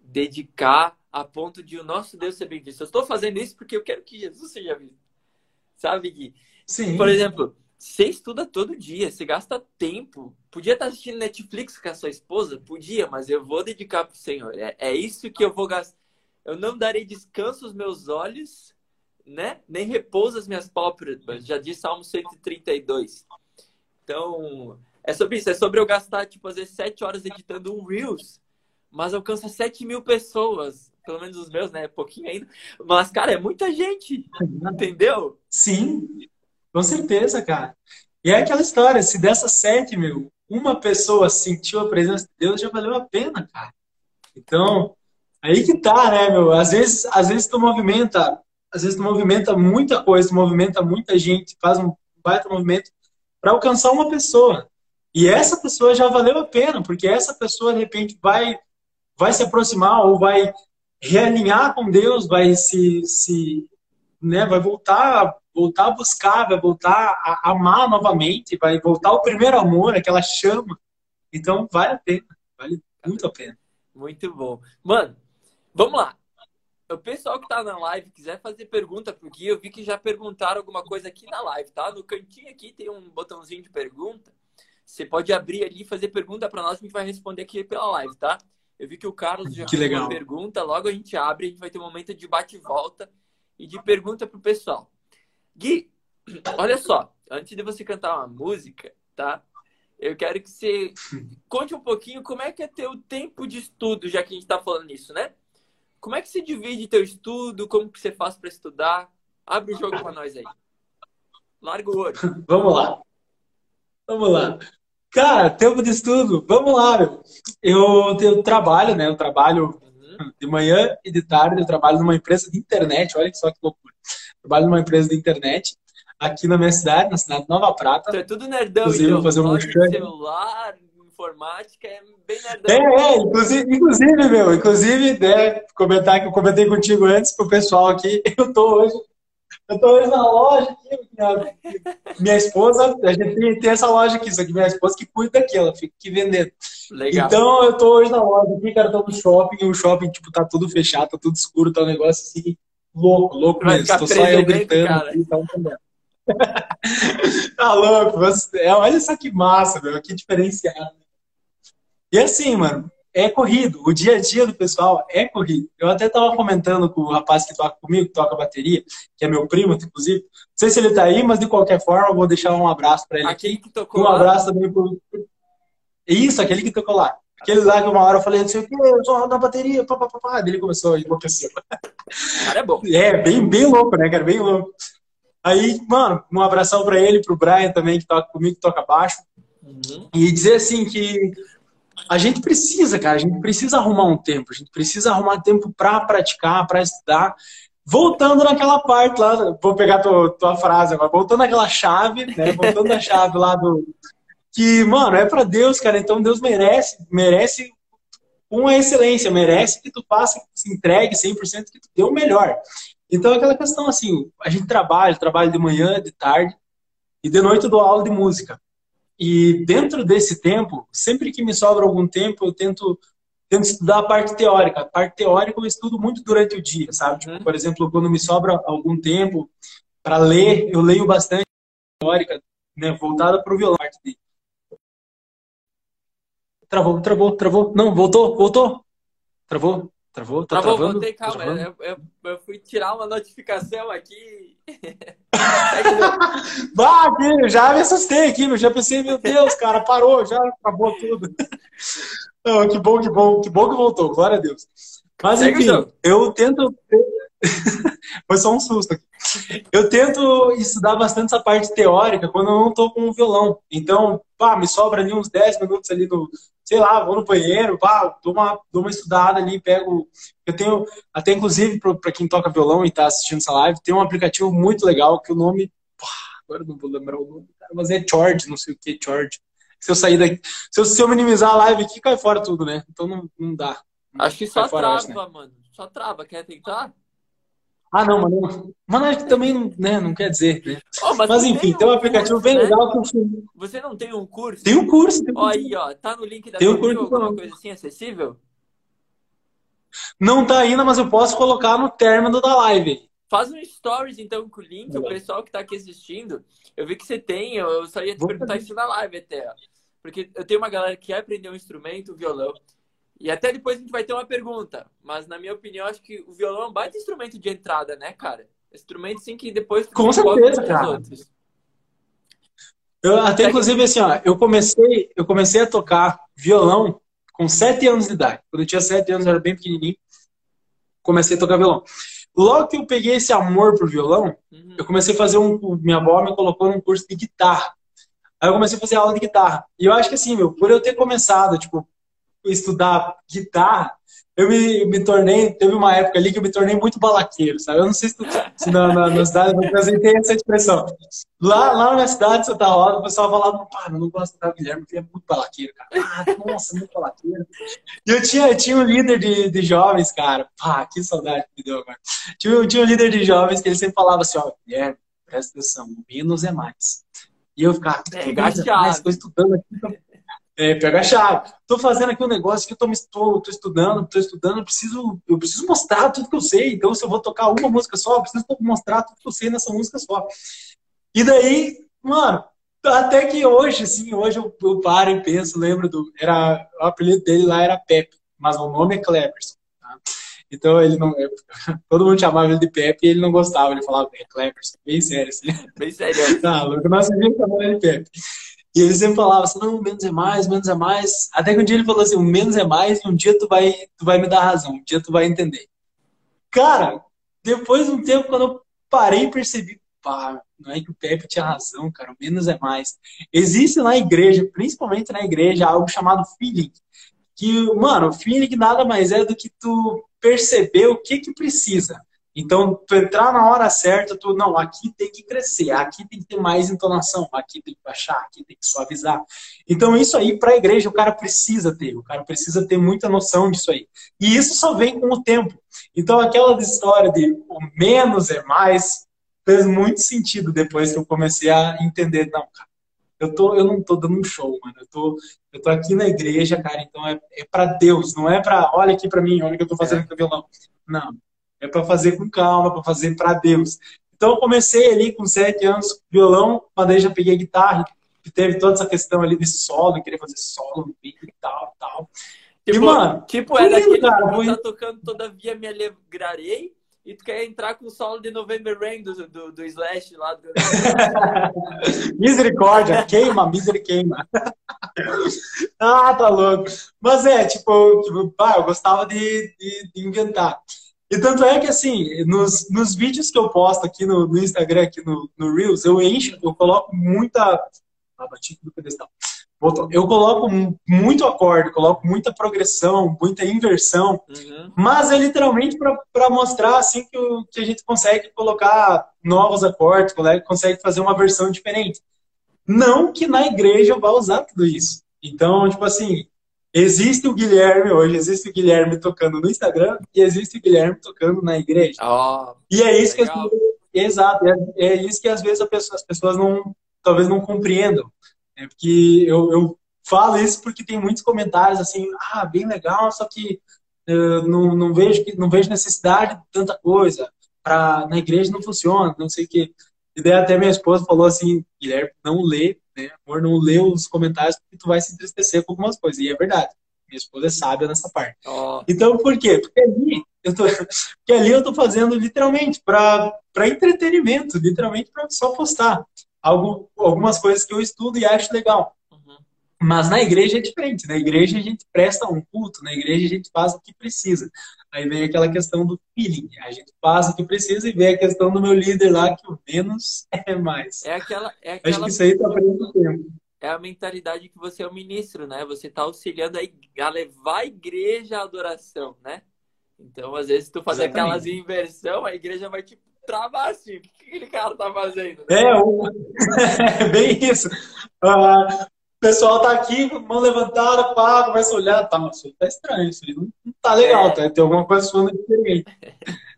dedicar a ponto de o nosso Deus ser bem visto. Eu estou fazendo isso porque eu quero que Jesus seja visto. Sabe, Gui? Sim. Por exemplo, você estuda todo dia, você gasta tempo. Podia estar assistindo Netflix com a sua esposa? Podia, mas eu vou dedicar para o Senhor. É, é isso que eu vou gastar. Eu não darei descanso aos meus olhos, né? Nem repouso às minhas pálpebras. Já disse Salmo 132. Então, é sobre isso. É sobre eu gastar, tipo, às vezes, sete horas editando um Reels, mas alcança 7 mil pessoas. Pelo menos os meus, né? Pouquinho ainda. Mas, cara, é muita gente. Entendeu? Sim. Com certeza, cara. E é aquela história, se dessas sete, meu, uma pessoa sentiu a presença de Deus, já valeu a pena, cara. Então, aí que tá, né, meu? Às vezes, às vezes tu movimenta, às vezes tu movimenta muita coisa, tu movimenta muita gente, faz um baita movimento para alcançar uma pessoa. E essa pessoa já valeu a pena, porque essa pessoa, de repente, vai, vai se aproximar ou vai realinhar com Deus, vai se, se né, vai voltar voltar a buscar, vai voltar a amar novamente, vai voltar o primeiro amor, aquela chama. Então, vale a pena. Vale muito a pena. Muito bom. Mano, vamos lá. O pessoal que tá na live quiser fazer pergunta pro Gui, eu vi que já perguntaram alguma coisa aqui na live, tá? No cantinho aqui tem um botãozinho de pergunta. Você pode abrir ali e fazer pergunta para nós, a gente vai responder aqui pela live, tá? Eu vi que o Carlos já que fez legal. uma pergunta, logo a gente abre, a gente vai ter um momento de bate e volta e de pergunta pro pessoal. Gui, olha só, antes de você cantar uma música, tá? Eu quero que você conte um pouquinho como é que é teu tempo de estudo, já que a gente tá falando nisso, né? Como é que você divide teu estudo? Como que você faz para estudar? Abre o jogo para nós aí. Larga o ouro. Vamos lá. Vamos lá. Cara, tempo de estudo, vamos lá. Eu, eu trabalho, né? Eu trabalho. De manhã e de tarde, eu trabalho numa empresa de internet, olha só que loucura. Trabalho numa empresa de internet aqui na minha cidade, na cidade de Nova Prata. Tu é tudo nerdão, Inclusive, então. fazer um celular, informática, é bem nerdão. É, é, inclusive, inclusive, meu, inclusive, né, comentar que eu comentei contigo antes pro pessoal aqui, eu tô hoje, eu tô hoje na loja aqui, minha, minha esposa, a gente tem, essa loja aqui, só que minha esposa que cuida aqui, ela fica aqui vendendo. Legal. Então eu tô hoje na loja aqui, cara, tô no shopping, e o shopping, tipo, tá tudo fechado, tá tudo escuro, tá um negócio assim, louco, louco Vai mesmo. Tô só eu gritando cara. aqui, tá entendendo? tá louco, você- é, olha só que massa, meu, que diferenciado. E assim, mano, é corrido. O dia a dia do pessoal é corrido. Eu até tava comentando com o rapaz que toca comigo, que toca bateria, que é meu primo, inclusive. Não sei se ele tá aí, mas de qualquer forma, eu vou deixar um abraço pra ele Aquele que tocou Um lá, abraço também pro. Isso, aquele que tocou lá. Aquele lá que uma hora eu falei, não sei o que, eu sou da bateria, pá, pá, pá, pá. Daí Ele começou a enlouquecer. o cara é bom. É, bem, bem louco, né, cara? Bem louco. Aí, mano, um abração pra ele, pro Brian também, que toca comigo, que toca baixo. Uhum. E dizer assim que a gente precisa, cara, a gente precisa arrumar um tempo, a gente precisa arrumar tempo pra praticar, pra estudar. Voltando naquela parte lá, vou pegar tua, tua frase agora, voltando naquela chave, né? Voltando na chave lá do. Que, mano, é pra Deus, cara, então Deus merece, merece uma excelência, merece que tu faça, que tu se entregue 100%, que tu dê o melhor. Então, é aquela questão assim, a gente trabalha, trabalha de manhã, de tarde, e de noite eu dou aula de música. E dentro desse tempo, sempre que me sobra algum tempo, eu tento, tento estudar a parte teórica. A parte teórica eu estudo muito durante o dia, sabe? Tipo, Uhum. por exemplo, quando me sobra algum tempo para ler, eu leio bastante teórica, né, voltada para o violão. Travou, travou, travou. Não, voltou, voltou. Travou, travou, tá Travou, travando. voltei, calma. Eu, eu- eu fui tirar uma notificação aqui. Bah, já me assustei aqui, meu. Já pensei, meu Deus, cara, parou, já acabou tudo. Não, que bom, que bom, que bom que voltou, glória a Deus. Mas enfim, eu tento. Foi só um susto aqui. Eu tento estudar bastante essa parte teórica quando eu não tô com o violão. Então, pá, me sobra ali uns 10 minutos ali no, sei lá, vou no banheiro, pá, dou uma, dou uma estudada ali, pego. Eu tenho, até inclusive, para quem toca violão e tá assistindo essa live, tem um aplicativo muito legal que o nome. pá, agora não vou lembrar o nome, cara, mas é George, não sei o que, George. Se eu sair daqui, se eu, se eu minimizar a live aqui, cai fora tudo, né? Então não, não dá. Acho que só fora, trava, acho, né? mano. Só trava. Quer tentar? Ah, não. Mano, acho que também não, né, não quer dizer, né? Oh, Mas tu enfim, um tem um aplicativo curso, bem né? legal que eu Você não tem um curso? Tem um curso. Tem um Ó curso. aí, ó. Tá no link da Tem um curso alguma não. coisa assim acessível? Não tá ainda, mas eu posso colocar no término da live. Faz um stories, então, com o link. O pessoal que tá aqui assistindo, eu vi que você tem. Eu só ia te Vou perguntar fazer. isso na live até. ó. Porque eu tenho uma galera que quer aprender um instrumento, o violão. E até depois a gente vai ter uma pergunta. Mas, na minha opinião, acho que o violão é um baita instrumento de entrada, né, cara? Instrumento, sim, que depois... Com certeza, cara. outros. Eu, até inclusive assim, ó, eu comecei, eu comecei a tocar violão com sete anos de idade. Quando eu tinha sete anos, eu era bem pequenininho. Comecei a tocar violão. Logo que eu peguei esse amor pro violão, Uhum. eu comecei a fazer um. Minha avó me colocou num curso de guitarra. Aí eu comecei a fazer aula de guitarra. E eu acho que assim, meu, por eu ter começado, tipo, estudar guitarra, eu me, me tornei. Teve uma época ali que eu me tornei muito balaqueiro, sabe? Eu não sei se, tu, se na, na, na cidade do Brasil tem essa expressão. Lá, lá na minha cidade, Santa Rosa, o pessoal falava, pá, eu não gosto da Guilherme, porque é muito balaqueiro, cara. Ah, nossa, muito balaqueiro. E eu tinha, eu tinha um líder de, de jovens, cara. Pá, que saudade que me deu agora. Tinha, um- tinha um líder de jovens que ele sempre falava assim, ó, Guilherme, presta atenção, menos é mais. E eu ficava, é mais, chave. tô estudando aqui. É, pega a chave. Tô fazendo aqui um negócio que eu tô, me, tô, tô estudando, tô estudando, eu preciso, eu preciso mostrar tudo que eu sei. Então, se eu vou tocar uma música só, eu preciso mostrar tudo que eu sei nessa música só. E daí, mano, até que hoje, assim, hoje eu, eu paro e penso, lembro do. Era, o apelido dele lá era Pepe. mas o nome é Cleverson. Tá? Então ele não. Todo mundo chamava ele de Pepe e ele não gostava. Ele falava, é Cleverson, bem sério assim. Bem sério. Tá, louco, nós vivíamos chamando ele de Pepe. E ele sempre falava assim, não, menos é mais, menos é mais. Até que um dia ele falou assim, o menos é mais e um dia tu vai, tu vai me dar razão, um dia tu vai entender. Cara, depois de um tempo, quando eu parei e percebi, pá, não é que o Pepe tinha razão, cara, o menos é mais. Existe na igreja, principalmente na igreja, algo chamado feeling. Que, mano, feeling nada mais é do que tu perceber o que que precisa. Então, tu entrar na hora certa, tu, não, aqui tem que crescer, aqui tem que ter mais entonação, aqui tem que baixar, aqui tem que suavizar. Então, isso aí, para a igreja, o cara precisa ter, o cara precisa ter muita noção disso aí. E isso só vem com o tempo. Então, aquela história de o menos é mais, fez muito sentido depois que eu comecei a entender, não, cara, eu, tô, eu não tô dando um show, mano, eu tô, eu tô aqui na igreja, cara, então é, é para Deus, não é para, olha aqui para mim, olha o que eu tô fazendo com o violão. Não, é para fazer com calma, para fazer para Deus. Então eu comecei ali com sete anos violão, mas daí já peguei guitarra, e teve toda essa questão ali de solo, queria fazer solo no beat e tal, tal. Tipo, e, mano, tipo é daquele cara, que tá tocando Todavia Me Alegrarei e tu quer entrar com o solo de November Rain do, do, do Slash lá. Do... misericórdia, queima, misericórdia. ah, tá louco. Mas é, tipo, tipo pá, eu gostava de, de, de inventar. E tanto é que, assim, nos, nos vídeos que eu posto aqui no, no Instagram, aqui no, no Reels, eu encho, eu coloco muita. Ah, bati no pedestal. Eu coloco muito acorde, coloco muita progressão, muita inversão, uhum. mas é literalmente para mostrar assim que, o, que a gente consegue colocar novos acordes, consegue fazer uma versão diferente. Não que na igreja eu vá usar tudo isso. Então, tipo assim, Existe o Guilherme hoje, existe o Guilherme tocando no Instagram e existe o Guilherme tocando na igreja. Oh, e é isso legal. que as, exato, é, é, isso que às vezes pessoa, as pessoas não, talvez não compreendam. É porque eu, eu falo isso porque tem muitos comentários assim, ah, bem legal, só que uh, não, não vejo não vejo necessidade de tanta coisa. Pra, na igreja não funciona, não sei o quê. E daí até minha esposa falou assim, Guilherme, não lê né? Amor, não lê os comentários porque tu vai se entristecer com algumas coisas. E é verdade. Minha esposa é sábia nessa parte. Oh. Então, por quê? Porque ali eu tô, porque ali eu tô fazendo literalmente para entretenimento, literalmente para só postar algo, algumas coisas que eu estudo e acho legal. Mas na igreja é diferente. Na igreja a gente presta um culto, na igreja a gente faz o que precisa. Aí vem aquela questão do feeling. A gente faz o que precisa e vem a questão do meu líder lá, que o menos é mais. É aquela. É aquela... Acho que isso aí tá perdendo tempo. É a mentalidade que você é o ministro, né? Você está auxiliando a, levar a igreja à adoração, né? Então, às vezes, tu fazer aquelas inversão, a igreja vai te travar assim. O que aquele cara tá fazendo? É, o... é bem isso. Uh, pessoal tá aqui, mão levantada, pá, começa a olhar, tá, mas isso tá estranho, isso aí não, tá legal, é. tá? Tem alguma coisa suando diferente.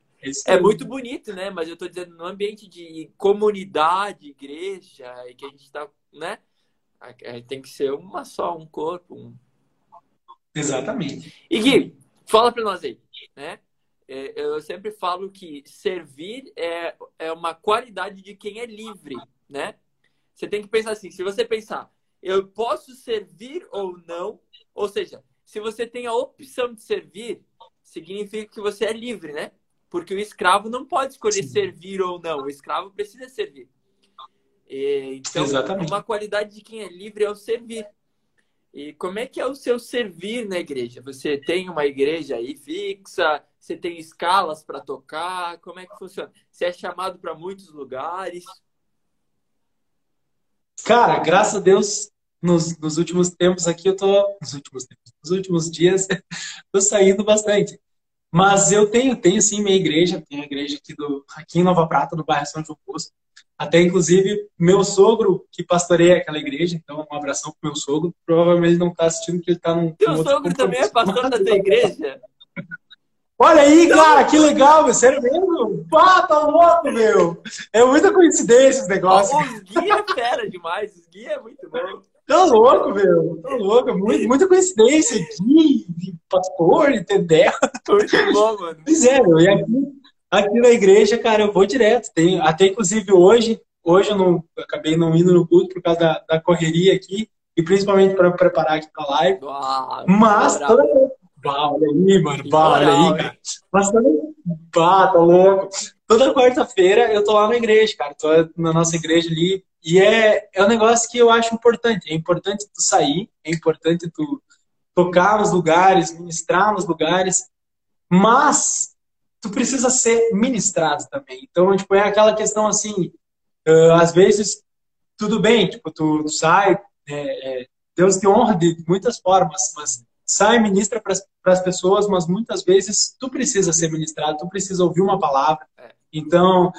É, é muito bonito, né? Mas eu tô dizendo no ambiente de comunidade, igreja, e que a gente tá, né? Tem que ser uma só, um corpo. Um... Exatamente. E Gui, fala pra nós aí, né? É, eu sempre falo que servir é, é uma qualidade de quem é livre, né? Você tem que pensar assim, se você pensar, eu posso servir ou não. Ou seja, se você tem a opção de servir, significa que você é livre, né? Porque o escravo não pode escolher Sim. servir ou não. O escravo precisa servir. E, então, Exatamente. uma qualidade de quem é livre é o servir. E como é que é o seu servir na igreja? Você tem uma igreja aí fixa? Você tem escalas para tocar? Como é que funciona? Você é chamado para muitos lugares? Cara, graças a Deus, nos, nos, últimos tempos aqui eu tô. Nos últimos tempos, nos últimos dias, tô saindo bastante. Mas eu tenho, tenho sim minha igreja, tenho a igreja aqui, do, aqui em Nova Prata, no bairro São João Bosco. Até, inclusive, meu sogro que pastoreia aquela igreja, então um abração pro meu sogro. Provavelmente não tá assistindo porque ele tá num. Teu sogro também é pastor da tua igreja? Olha aí, cara, que legal, meu. Sério mesmo? Pá, tá louco, meu. É muita coincidência esse negócio. Os guia é fera demais, os guia é muito bom. Tá louco, meu. Tá louco. Muito, muita coincidência aqui, de pastor, entendeu? Muito bom, mano. Pois é, meu. E aqui, aqui na igreja, cara, eu vou direto. Tem, até inclusive hoje, hoje eu, não, eu acabei não indo no culto por causa da, da correria aqui, e principalmente para preparar aqui para a live. Uau, Mas toda, Bah, olha aí, mano. Bah, olha aí, cara. Mas também. Bah, tá louco. Toda quarta-feira eu tô lá na igreja, cara. Tô na nossa igreja ali. E é, é um negócio que eu acho importante. É importante tu sair, é importante tu tocar nos lugares, ministrar nos lugares, mas tu precisa ser ministrado também. Então, tipo, é aquela questão assim, uh, às vezes, tudo bem, tipo, tu, tu sai, é, é, Deus te honra de muitas formas, mas sai, ministra para as pessoas, mas muitas vezes tu precisa ser ministrado, tu precisa ouvir uma palavra. É. Então,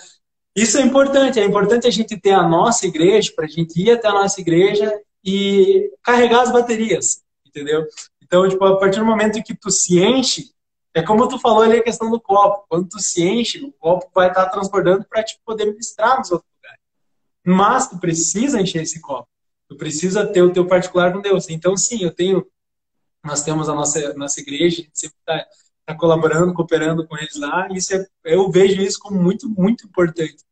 isso é importante, é importante a gente ter a nossa igreja, para a gente ir até a nossa igreja e carregar as baterias entendeu? Então, tipo, a partir do momento que tu se enche, é como tu falou ali a questão do copo. Quando tu se enche, o copo vai estar transbordando para te poder ministrar nos outros lugares. Mas tu precisa encher esse copo. Tu precisa ter o teu particular com Deus. Então, sim, eu tenho. Nós temos a nossa, nossa igreja, a gente sempre está tá colaborando, cooperando com eles lá. E isso é, eu vejo isso como muito, muito importante.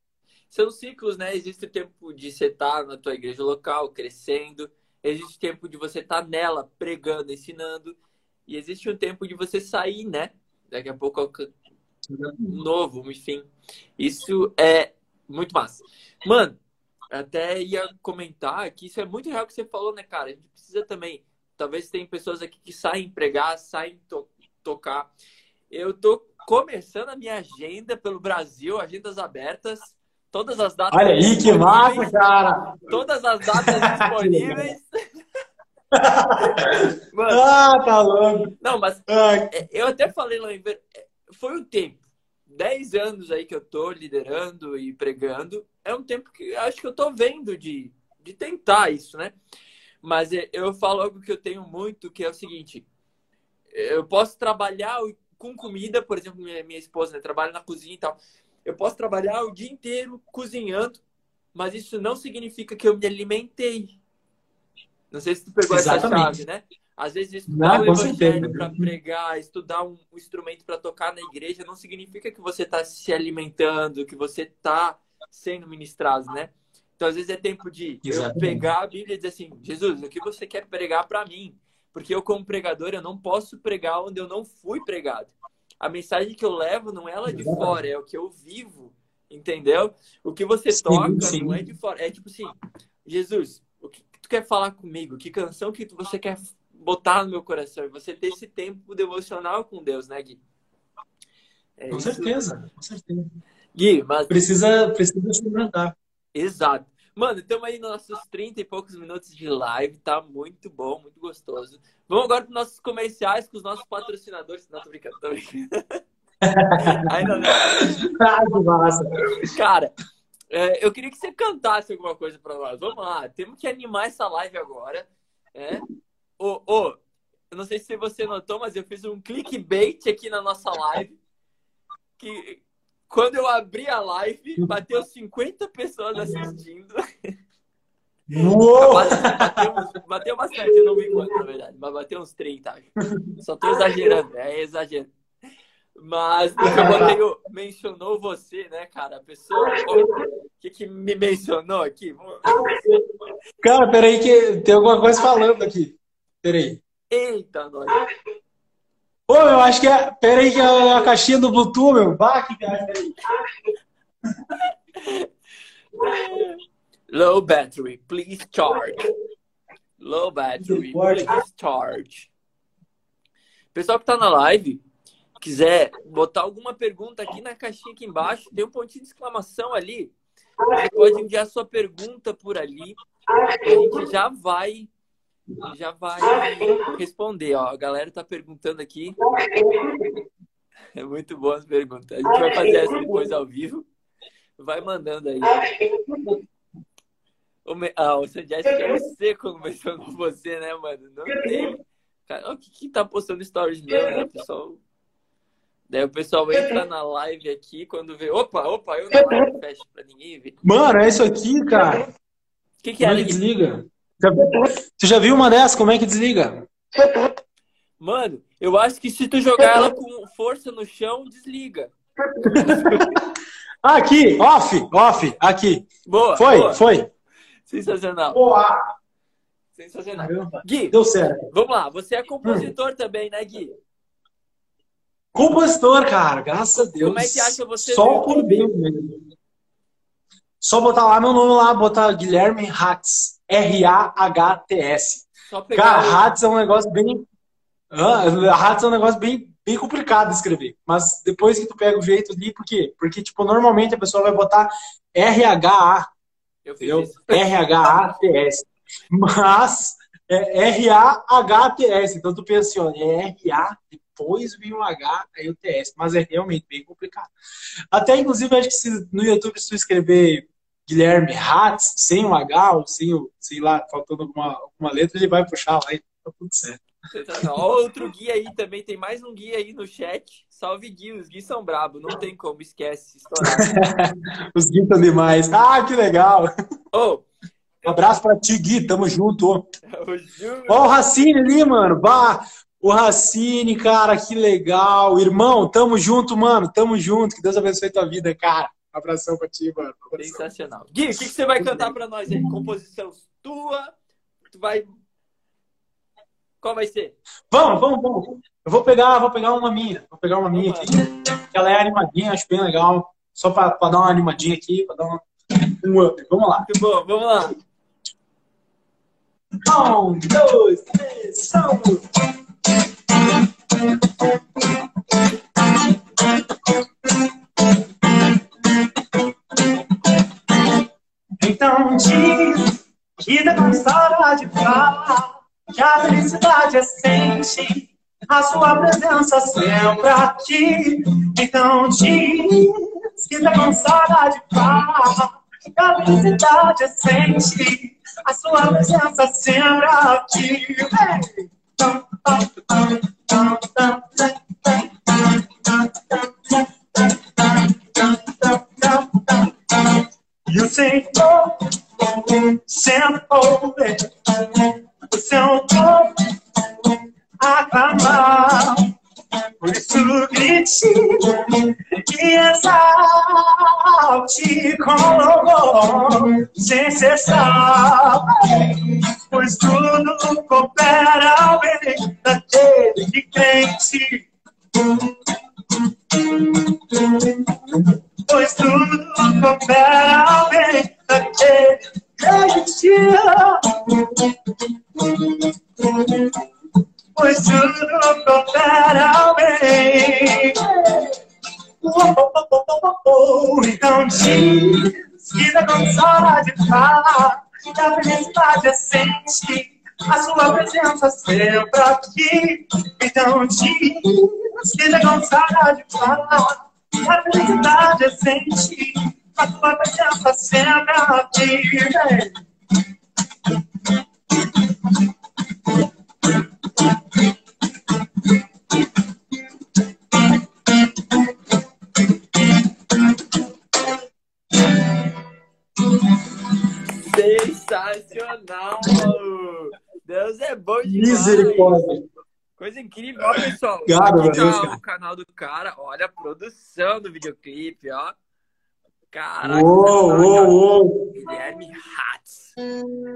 São ciclos, né? Existe o tempo de você estar na tua igreja local, crescendo Existe tempo de você estar tá nela, pregando, ensinando. E existe um tempo de você sair, né? Daqui a pouco novo, enfim. Isso é muito massa. Mano, até ia comentar que isso é muito real que você falou, né, cara? A gente precisa também. Talvez tem pessoas aqui que saem pregar, saem to tocar. Eu tô começando a minha agenda pelo Brasil, agendas abertas. Todas as datas. Olha aí, que massa, cara! Todas as datas disponíveis. Mano, ah, tá louco. Não, mas é, eu até falei lá em ver. É, foi um tempo. Dez anos aí que eu tô liderando e pregando. É um tempo que acho que eu tô vendo de, de tentar isso, né? Mas é, eu falo algo que eu tenho muito, que é o seguinte. Eu posso trabalhar com comida, por exemplo, minha, minha esposa né, trabalha na cozinha e tal. Eu posso trabalhar o dia inteiro cozinhando, mas isso não significa que eu me alimentei. Não sei se tu pegou Exatamente. essa chave, né? Às vezes estudar não, o evangelho para pregar, estudar um, um instrumento para tocar na igreja, não significa que você está se alimentando, que você está sendo ministrado, né? Então, às vezes é tempo de eu pegar a Bíblia e dizer assim, Jesus, o que você quer pregar para mim? Porque eu, como pregador, eu não posso pregar onde eu não fui pregado a mensagem que eu levo não é lá de fora, é o que eu vivo, entendeu? O que você sim, toca sim. não é de fora. É tipo assim, Jesus, o que tu quer falar comigo? Que canção que você quer botar no meu coração? E você ter esse tempo devocional com Deus, né, Gui? É com isso. certeza, com certeza. Gui, mas... Precisa, precisa se mandar. Exato. Mano, estamos aí nos nossos 30 e poucos minutos de live, tá muito bom, muito gostoso. Vamos agora para os nossos comerciais com os nossos patrocinadores. Não, tô brincando, tô brincando. Ainda não. Ah, que massa. Cara, é, eu queria que você cantasse alguma coisa para nós. Vamos lá, temos que animar essa live agora. É? Ô, ô, eu não sei se você notou, mas eu fiz um clickbait aqui na nossa live. Que quando eu abri a live, bateu 50 pessoas assistindo. Uou! Bateu, bateu, bastante, eu não vi quanto, na verdade, mas bateu uns 30, acho. Só tô exagerando, é exagero. Mas o, mencionou você, né, cara? A pessoa. O que, que me mencionou aqui? Cara, peraí, que tem alguma coisa falando aqui. Peraí. Eita, nós. Ô, eu acho que é. Pera aí, que é a caixinha do Bluetooth, meu. Bah, que Low battery, please charge. Low battery, please charge. Pessoal que tá na live, quiser botar alguma pergunta aqui na caixinha aqui embaixo, tem um pontinho de exclamação ali. Você pode enviar sua pergunta por ali. A gente já vai já vai responder. Ó, a galera tá perguntando aqui. É muito boa as perguntas. A gente vai fazer essa depois ao vivo. Vai mandando aí. O, me... ah, o Sandias é você quando mencionou você, né, mano? Não tem. Cara, o que, que tá postando stories meu, né, pessoal? Daí o pessoal entra na live aqui quando vê. Opa, opa, eu não live fecha pra ninguém ver. Mano, é isso aqui, cara. O que, que é? Desliga. Tu já viu uma dessas? Como é que desliga? Mano, eu acho que se tu jogar ela com força no chão, desliga. aqui, off, off, aqui. Boa. Foi, boa. foi. Sensacional. Boa. Sensacional. Gui, deu certo. Vamos lá, você é compositor também, né, Gui? Compositor, cara, graças a Deus. Como é que acha você? Só por Deus mesmo. Só botar lá meu nome lá, botar Guilherme Hatz. R-A-H-T-S. Cara, Hatz é um negócio bem. Hatz é um negócio bem, bem complicado de escrever. Mas depois que tu pega o jeito ali, por quê? Porque, tipo, normalmente a pessoa vai botar R-H-A. R-H-A-T-S. Mas é R-A-H-T-S. Então tu pensa assim, ó, é R-A, depois vem o H, aí o TS. Mas é realmente bem complicado. Até, inclusive, acho que se no YouTube, se tu escrever Guilherme Hatz, sem o H, ou sem o, sei lá, faltando alguma, alguma letra, ele vai puxar lá e tá tudo certo. Outro guia aí também, tem mais um guia aí no chat. Salve Gui, os Gui são brabo, não tem como, esquece, os Gui estão demais. Ah, que legal! Oh, um abraço pra ti, Gui, tamo junto. Ó, o Racine ali, mano. Bah, o Racine, cara, que legal. Irmão, tamo junto, mano. Tamo junto. Que Deus abençoe tua vida, cara. Abração pra ti, mano. Sensacional. Gui, o que, que você vai cantar pra nós aí? Composição tua? Tu vai. Qual vai ser? Vamos, vamos, vamos. Eu vou pegar, vou pegar uma minha. Vou pegar uma minha aqui. Ela é animadinha, acho bem legal. Só pra, pra dar uma animadinha aqui, pra dar uma, um up. Vamos lá. Muito bom, vamos lá. Um, dois, três, vamos! Então diz que dá com saudade falar que a felicidade é sente a sua presença sempre aqui. Então diz que dá com saudade falar que a felicidade é sente a sua presença sempre aqui. E o Senhor sempre ouve o seu povo aclamar. Por isso grite e exalte com louvor sem cessar. Pois tudo coopera ao bem daquele que crente. Pois tudo coopera ao bem daquele que crente pois tudo coopera ao bem. Então diz que dá consola de falar, que a felicidade é sentir a sua presença sempre aqui. Então diz que dá consola de falar, a felicidade é sentir a sua presença sempre aqui. Sensacional! Deus é bom demais! Misericórdia! Coisa incrível, ó, pessoal. Cara, Aqui tá cara. o canal do cara. Olha a produção do videoclipe, ó. Caraca, Uou, uou, uou! Guilherme Hatz.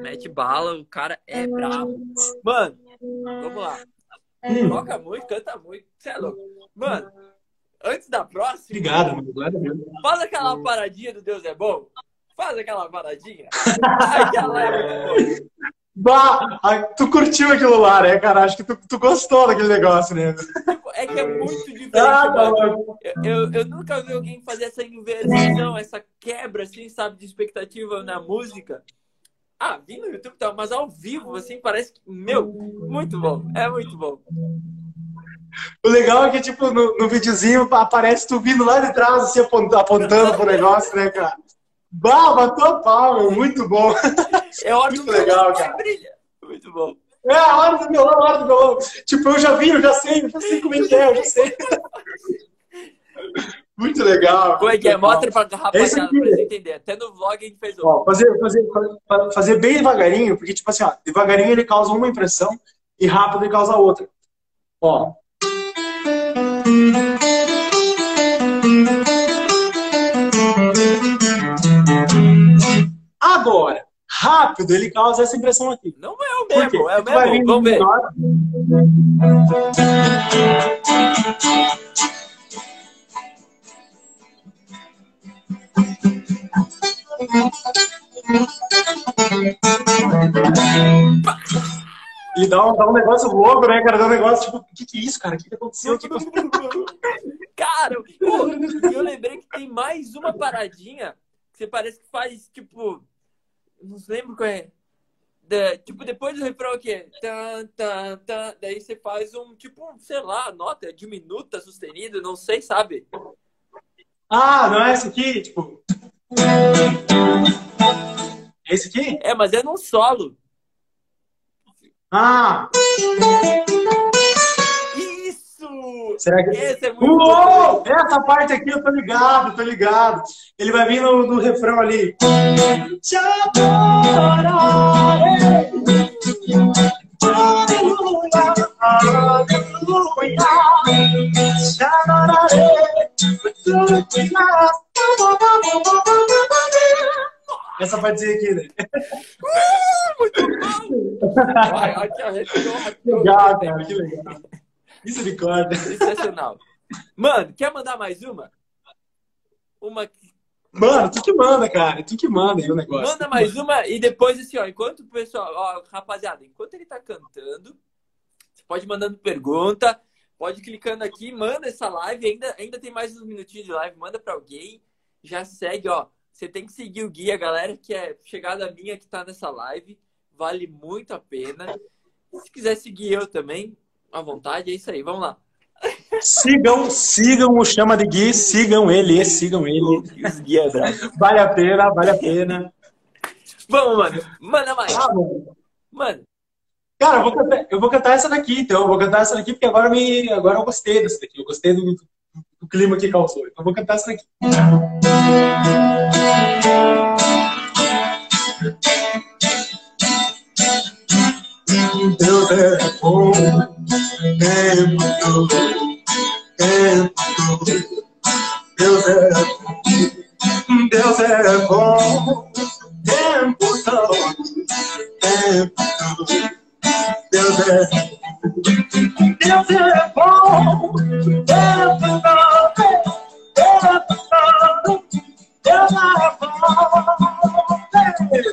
Mete bala, o cara é brabo. Mano, vamos lá. Hum. Toca muito, canta muito. Você é louco. Mano, antes da próxima, Obrigado, mano. Faz aquela paradinha do Deus é bom. Faz aquela paradinha. Aquela é. Bah, tu curtiu aquilo lá, né, cara? Acho que tu, tu gostou daquele negócio, né? É que é muito diferente, Ah, louco. Eu, eu, eu nunca vi alguém fazer essa inversão, essa quebra, assim, sabe, de expectativa na música. Ah, vi no YouTube, tá, mas ao vivo, assim, parece que, meu, muito bom, é muito bom. O legal é que, tipo, no, no videozinho aparece tu vindo lá de trás, assim, apont- apontando pro negócio, né, cara? Bah, matou a pau, meu. Muito bom. É hora Muito do legal, cara. brilha. Muito bom. É a hora do violão, a hora do violão. Tipo, eu já vi, eu já sei, eu já sei como é que é, eu já sei. Muito legal. Como é que é? Mostra pra É rapaziada aqui. pra eles entenderem. Até no vlog a gente fez outro. Ó, fazer, fazer, fazer bem devagarinho, porque, tipo assim, ó, devagarinho ele causa uma impressão e rápido ele causa outra. Ó. Agora, rápido, ele causa essa impressão aqui. Não é o mesmo, é o mesmo. Vamos ver. Menor. E dá um, dá um negócio louco, né, cara? Dá um negócio tipo, o que, que é isso, cara? O que, que aconteceu tipo, cara, eu lembrei que tem mais uma paradinha você parece que faz, tipo. Não lembro qual é. Da, tipo, depois do refrão aqui, é tan, tan, tan, daí você faz um, tipo, sei lá, nota diminuta, sustenido, não sei, sabe? Ah, não é esse aqui? Tipo. Esse aqui? É, mas é num solo. Ah! Será que... Esse é muito Uou! Essa parte aqui eu tô ligado, tô ligado. Ele vai vir no, no refrão ali. Te adorarei. Aleluia, aleluia. Te adorarei. por tudo que faz. Essa partezinha aqui, né? Ai, aqui, arrepiou, arrepiou. Legal, cara, que legal. Misericórdia. Sensacional. Mano, quer mandar mais uma? Uma Mano, tu que manda, cara. Tu que manda aí o negócio. Manda mais uma e depois, assim, ó, enquanto o pessoal, ó, rapaziada, enquanto ele tá cantando, você pode mandando pergunta, pode clicando aqui, manda essa live, ainda, ainda tem mais uns minutinhos de live, manda pra alguém, já segue, ó. Você tem que seguir o guia, galera, que é chegada minha que tá nessa live, vale muito a pena. Se quiser seguir eu também, à vontade, é isso aí, vamos lá. Sigam, sigam o Chama de Gui, sigam ele, sigam ele. É. Vale a pena, vale a pena. Vamos, mano, manda mais. Ah, mano. Mano, Cara, eu vou, cantar, eu vou cantar essa daqui, então. Eu vou cantar essa daqui porque agora, me, agora eu gostei dessa daqui. Eu gostei do, do clima que causou. Então eu vou cantar essa daqui. Deus é bom, tempo todo, tempo todo. Deus é bom, Deus é bom, tempo todo, tempo todo. Deus é Deus é bom, tempo todo, tempo todo. Deus é bom. Senhor,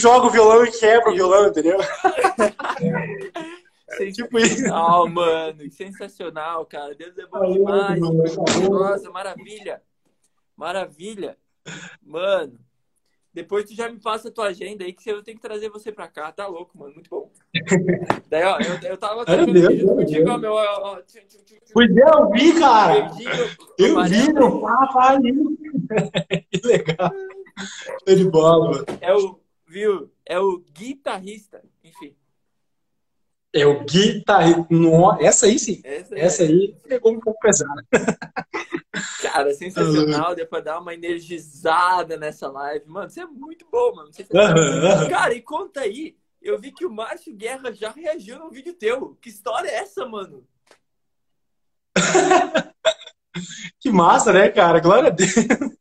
joga o violão e quebra o violão, entendeu? tipo isso. Sensacional, mano. Sensacional, cara. Deus é bom demais. Nossa, maravilha. Maravilha. Mano, Depois tu já me passa a tua agenda aí, que eu tenho que trazer você pra cá. Tá louco, mano. Muito bom. Daí, ó, eu, eu tava vídeo meu contigo, ó, meu. Ó, tchum, tchum, tchum, tchum, Pois é, eu vi, cara. Eu vi, meu papai ali. Que legal. Tô de bola, mano. É o, viu? É o guitarrista. Enfim. É o guitarrista. Essa aí sim. Essa, é- Essa aí pegou um pouco pesado. Cara, sensacional. Deu pra dar uma energizada nessa live. Mano, você é muito bom, mano. Você... Aham. Cara, e conta aí. Eu vi que o Márcio Guerra já reagiu num vídeo teu. Que história é essa, mano? Que massa, né, cara? Glória a Deus.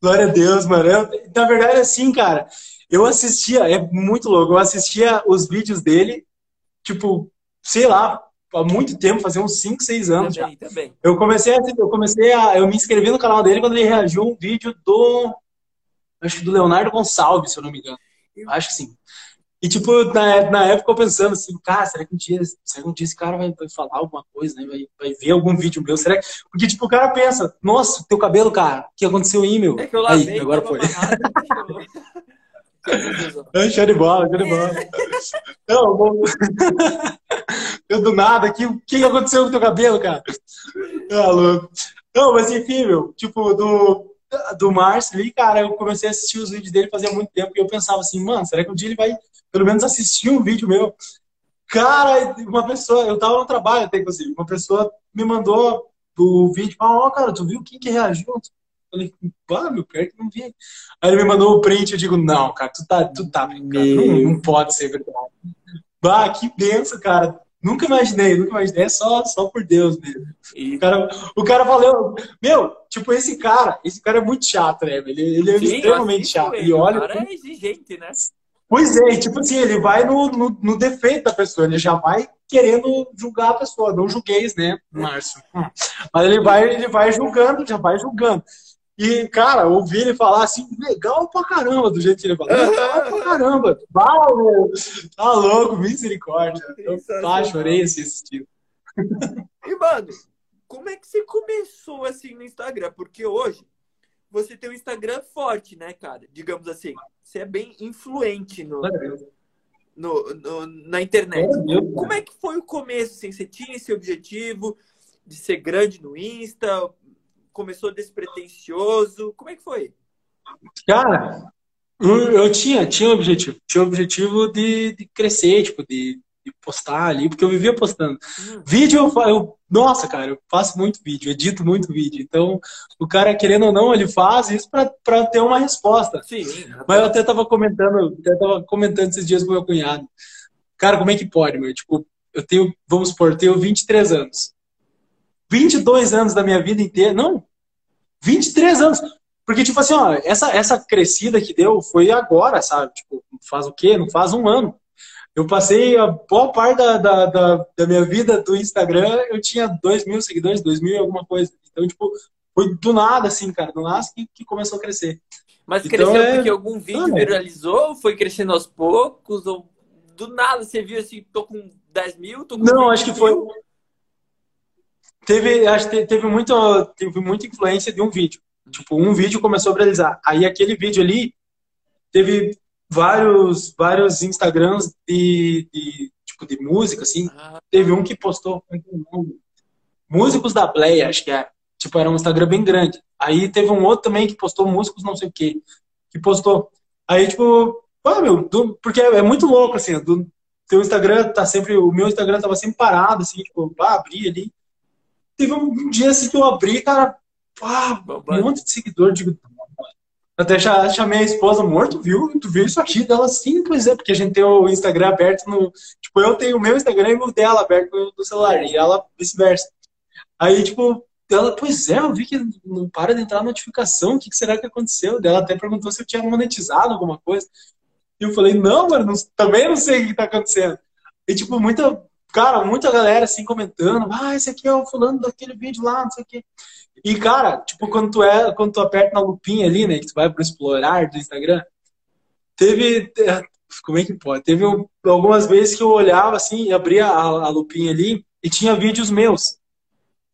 Glória a Deus, mano. Eu- na verdade, assim, cara, eu assistia, é muito louco, eu assistia os vídeos dele, tipo, sei lá, há muito tempo, fazia uns 5, 6 anos já. Também, também. Eu comecei a, eu comecei a, eu me inscrevi no canal dele quando ele reagiu a um vídeo do, acho que do Leonardo Gonçalves, se eu não me engano. Acho que sim. E, tipo, na, na época eu pensando assim, cara, será que um dia, será que um dia esse cara vai, vai falar alguma coisa, né? Vai, vai ver algum vídeo meu? Será que... Porque, tipo, o cara pensa, nossa, teu cabelo, cara, o que aconteceu aí, meu? É que eu lavei, aí, agora foi. amarrado, Show de bola, show de bola. Não, vou... eu do nada aqui, o que aconteceu com o teu cabelo, cara? Ah, louco. Não, mas enfim, meu, tipo, do, do Márcio ali, cara, eu comecei a assistir os vídeos dele fazia muito tempo e eu pensava assim, mano, será que um dia ele vai pelo menos assistir um vídeo meu? Cara, uma pessoa, eu tava no trabalho até, inclusive, uma pessoa me mandou o vídeo, falou, ó, cara, tu viu quem que reagiu? Eu falei, pá, meu, pior que não vi. Aí ele me mandou o print, eu digo, não, cara, tu tá, tu tá brincando, não, não pode ser verdade. Bah, que benção, cara. Nunca imaginei, nunca imaginei, é só, só por Deus mesmo. E- O cara, o cara falou, meu, tipo, esse cara, esse cara é muito chato, né? Ele, ele é Sim, extremamente chato. ele, E olha, O cara é exigente, né? Pois é, tipo assim, ele vai no, no, no defeito da pessoa, ele já vai querendo julgar a pessoa, não julgueis, né, Márcio? Hum. Mas ele vai, ele vai julgando, já vai julgando. E, cara, ouvir ele falar assim, legal pra caramba, do jeito que ele fala, legal pra caramba, meu, tá louco, misericórdia. Eu pá, chorei assim, assistindo. E, mano, como é que você começou assim no Instagram? Porque hoje você tem um Instagram forte, né, cara? Digamos assim. Você é bem influente no, no, no- na internet. Deus, Como é que foi o começo? Assim? Você tinha esse objetivo de ser grande no Insta? Começou despretensioso? Como é que foi? Cara, eu, tinha, tinha um objetivo. Tinha o objetivo de, de crescer, tipo, de, de postar ali, porque eu vivia postando. Hum, Vídeo, eu, eu, nossa, cara, eu faço muito vídeo, edito muito vídeo. Então, o cara, querendo ou não, ele faz isso pra, pra ter uma resposta. sim. Mas eu até tava comentando, até tava comentando esses dias com meu cunhado. Cara, como é que pode, meu? Tipo, eu tenho, vamos supor, eu tenho 23 anos. 22 anos da minha vida inteira, não, 23 anos. Porque, tipo assim, ó, essa, essa crescida que deu foi agora, sabe? Tipo, faz o quê? Não faz um ano. Eu passei a boa parte da, da, da, da minha vida do Instagram, eu tinha 2 mil seguidores, 2 mil e alguma coisa. Então, tipo, foi do nada, assim, cara, do nada que, que começou a crescer. Mas Então, cresceu é- porque algum vídeo Ah, viralizou? Foi crescendo aos poucos? Ou do nada você viu assim, tô com 10 mil? Tô com Não, 20 acho que foi. Teve, acho que teve, muito, teve muita influência de um vídeo. Tipo, um vídeo começou a viralizar. Aí aquele vídeo ali teve vários, vários Instagrams de, de, tipo, de música, assim. Ah, Teve um que postou é que é? Músicos da Bleia, acho que era. Tipo, era um Instagram bem grande. Aí teve um outro também que postou músicos não sei o quê. Que postou. Aí, tipo, ah, meu, do- porque é muito louco, assim, do teu Instagram tá sempre, o meu Instagram tava sempre parado, assim, tipo, ah, abri ali. Teve um dia assim que eu abri, cara, ah, um monte de seguidor, digo, até cha- chamei a esposa, amor, tu viu? Tu viu isso aqui? Dela, sim, pois é, porque a gente tem o Instagram aberto no. Tipo, eu tenho o meu Instagram e o dela aberto no, celular, e ela vice-versa. Aí, tipo, ela, pois é, eu vi que não para de entrar notificação, o que, que será que aconteceu? Ela até perguntou se eu tinha monetizado alguma coisa. E eu falei, não, mano, não- também não sei o que tá acontecendo. E, tipo, muita, cara, muita galera assim comentando, ah, esse aqui é o fulano daquele vídeo lá, não sei o quê. E, cara, tipo, quando tu, é, quando tu aperta na lupinha ali, né, que tu vai pro explorar do Instagram, teve, como é que pode? Teve um- algumas vezes que eu olhava assim, abria a, a lupinha ali, e tinha vídeos meus.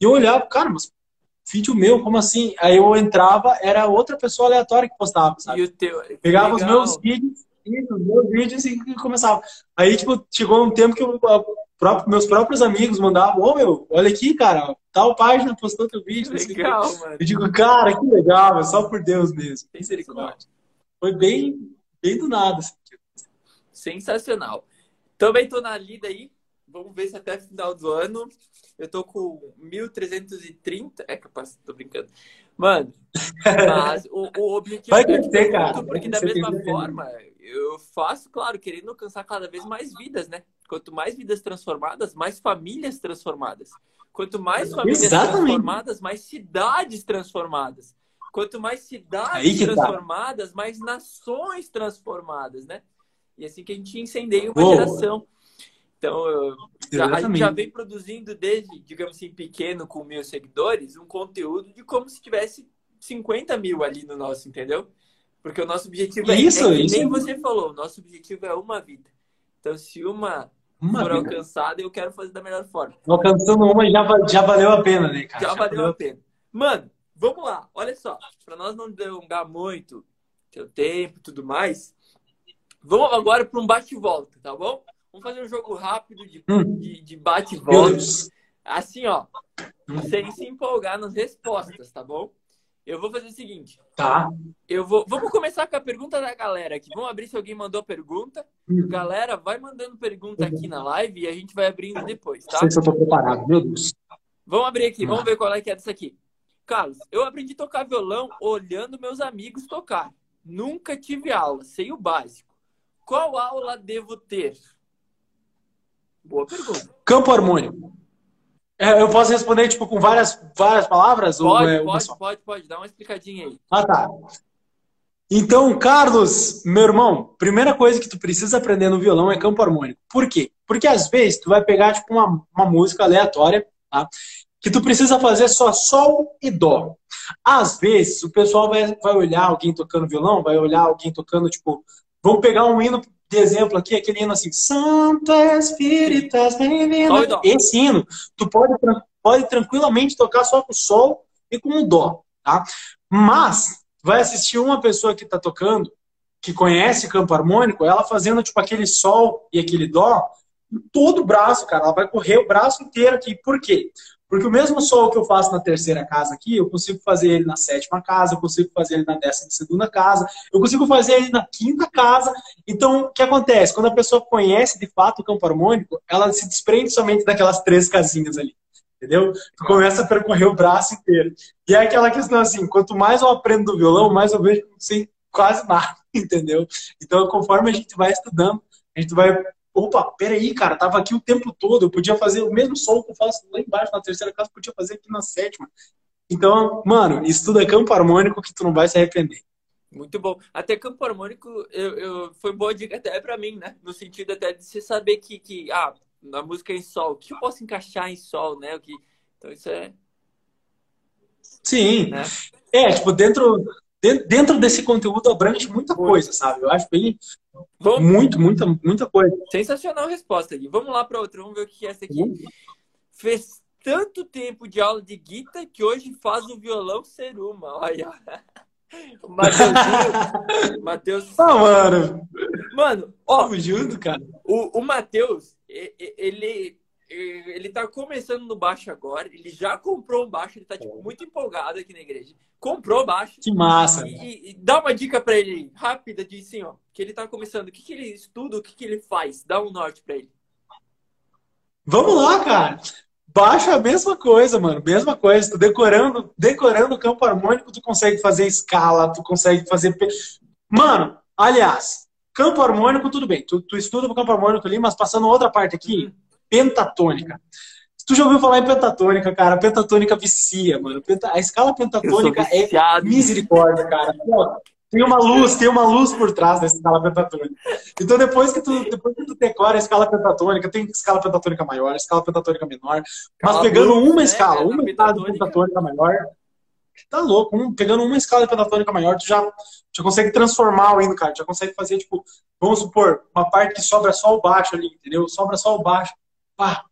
E eu olhava, cara, mas vídeo meu, como assim? Aí eu entrava, era outra pessoa aleatória que postava, sabe? E o teu... Pegava Legal. os meus vídeos, os meus vídeos e começava. Aí, tipo, chegou um tempo que eu, próprio, meus próprios amigos mandavam, ô meu, olha aqui, cara, tal página postou teu vídeo. Legal, mano. Eu digo, cara, que legal, é só por Deus mesmo. Misericórdia. Foi bem, bem do nada. Assim. Sensacional. Também tô na lida aí. Vamos ver se até final do ano eu tô com 1.330. É capaz, tô brincando. Mano, mas o, o objetivo Vai te crescer, pergunto, cara. Porque Vai da mesma certeza. Eu faço, claro, querendo alcançar cada vez mais vidas, né? Quanto mais vidas transformadas, mais famílias transformadas. Quanto mais famílias Exatamente. transformadas, mais cidades transformadas. Quanto mais cidades tá. transformadas, mais nações transformadas, né? E assim que a gente incendeia uma Boa. geração. Então, eu- já, a gente já vem produzindo desde, digamos assim, pequeno, com mil seguidores, um conteúdo de como se tivesse 50 mil ali no nosso, entendeu? Porque o nosso objetivo é, Isso, é isso. nem você falou, o nosso objetivo é uma vida. Então, se uma Uma for vida. alcançada, eu quero fazer da melhor forma. Alcançando uma já, já valeu a pena, né, cara? Já valeu a pena. Mano, vamos lá. Olha só. Pra nós não delongar muito teu tempo e tudo mais, vamos agora para um bate-volta, tá bom? Vamos fazer um jogo rápido de, Hum. de, de bate-volta. Assim, ó. Sem se empolgar nas respostas, tá bom? Eu vou fazer o seguinte. Tá. Eu vou. Vamos começar com a pergunta da galera aqui. Vamos abrir se alguém mandou pergunta. Hum. Galera, vai mandando pergunta aqui na live e a gente vai abrindo depois, Não tá? sei se eu tô preparado. Meu Deus. Vamos abrir aqui, vamos ver qual é que é dessa aqui. Carlos, eu aprendi a tocar violão olhando meus amigos tocar. Nunca tive aula, sei o básico. Qual aula devo ter? Boa pergunta. Campo harmônico. É, eu posso responder, tipo, com várias, várias palavras? ou Pode, é uma pode, só? pode, pode. Dá uma explicadinha aí. Ah, tá. Então, Carlos, meu irmão, primeira coisa que tu precisa aprender no violão é campo harmônico. Por quê? Porque às vezes tu vai pegar tipo uma, uma música aleatória, tá? Que tu precisa fazer só sol e dó. Às vezes o pessoal vai, vai olhar alguém tocando violão, vai olhar alguém tocando tipo, vamos pegar um hino de exemplo aqui, aquele hino assim, Santo Espírito, Sol e bem-vindo. Esse hino, tu pode, pode tranquilamente tocar só com sol e com o dó, tá? Mas vai assistir uma pessoa que está tocando, que conhece campo harmônico, ela fazendo tipo aquele sol e aquele dó, em todo o braço, cara. Ela vai correr o braço inteiro aqui. Por quê? Porque o mesmo sol que eu faço na terceira casa aqui, eu consigo fazer ele na sétima casa, eu consigo fazer ele na décima segunda casa, eu consigo fazer ele na quinta casa. Então, o que acontece? Quando a pessoa conhece de fato o campo harmônico, ela se desprende somente daquelas três casinhas ali. Entendeu? Tu começa a percorrer o braço inteiro. E é aquela questão assim, quanto mais eu aprendo do violão, mais eu vejo que não sei quase nada, entendeu? Então, conforme a gente vai estudando, a gente vai, opa, peraí, cara, tava aqui o tempo todo, eu podia fazer o mesmo som que eu faço lá embaixo na terceira casa, podia fazer aqui na sétima. Então, mano, estuda campo harmônico que tu não vai se arrepender. Muito bom. Até campo harmônico eu, eu- foi boa dica até pra mim, né? No sentido até de você saber que, que ah, na música é em sol, o que eu posso encaixar em sol, né? O que... Então isso é. Sim. Né? É, tipo, dentro, de- dentro desse conteúdo abrange muita coisa, sabe? Eu acho bem, Vamos, muito, muita, muita coisa. Sensacional resposta aqui. Vamos lá para outra. Vamos ver o que é essa aqui. Fez tanto tempo de aula de guitarra que hoje faz o violão ser uma. Olha. O Mateuzinho. Matheus. Ah, mano, Mano, ó, tamo junto, cara. o, o Matheus, ele, ele tá começando no baixo agora. Ele já comprou um baixo. Ele tá tipo, muito empolgado aqui na igreja. Comprou baixo. Que massa. E, e- dá uma dica pra ele, rápida, de assim, ó. Que ele tá começando. O que, que ele estuda, o que, que ele faz? Dá um norte pra ele. Vamos lá, cara. Baixo é a mesma coisa, mano. Mesma coisa. Tu decorando, decorando o campo harmônico, tu consegue fazer escala, tu consegue fazer. Mano, aliás, campo harmônico, tudo bem. Tu, tu estuda o campo harmônico ali, mas passando outra parte aqui, pentatônica. Tu já ouviu falar em pentatônica, cara? Pentatônica vicia, mano. A escala pentatônica é misericórdia, cara. Pô, tem uma luz, tem uma luz por trás da escala pentatônica. Então, depois que tu, depois que tu decora a escala pentatônica, tem escala pentatônica maior, escala pentatônica menor, mas pegando uma né, escala, uma escala pentatônica. pentatônica maior, tá louco. Um- pegando uma escala pentatônica maior, tu já, já consegue transformar o hino, cara. Tu já consegue fazer, tipo, vamos supor, uma parte que sobra só o baixo ali, entendeu? Sobra só o baixo. Pá,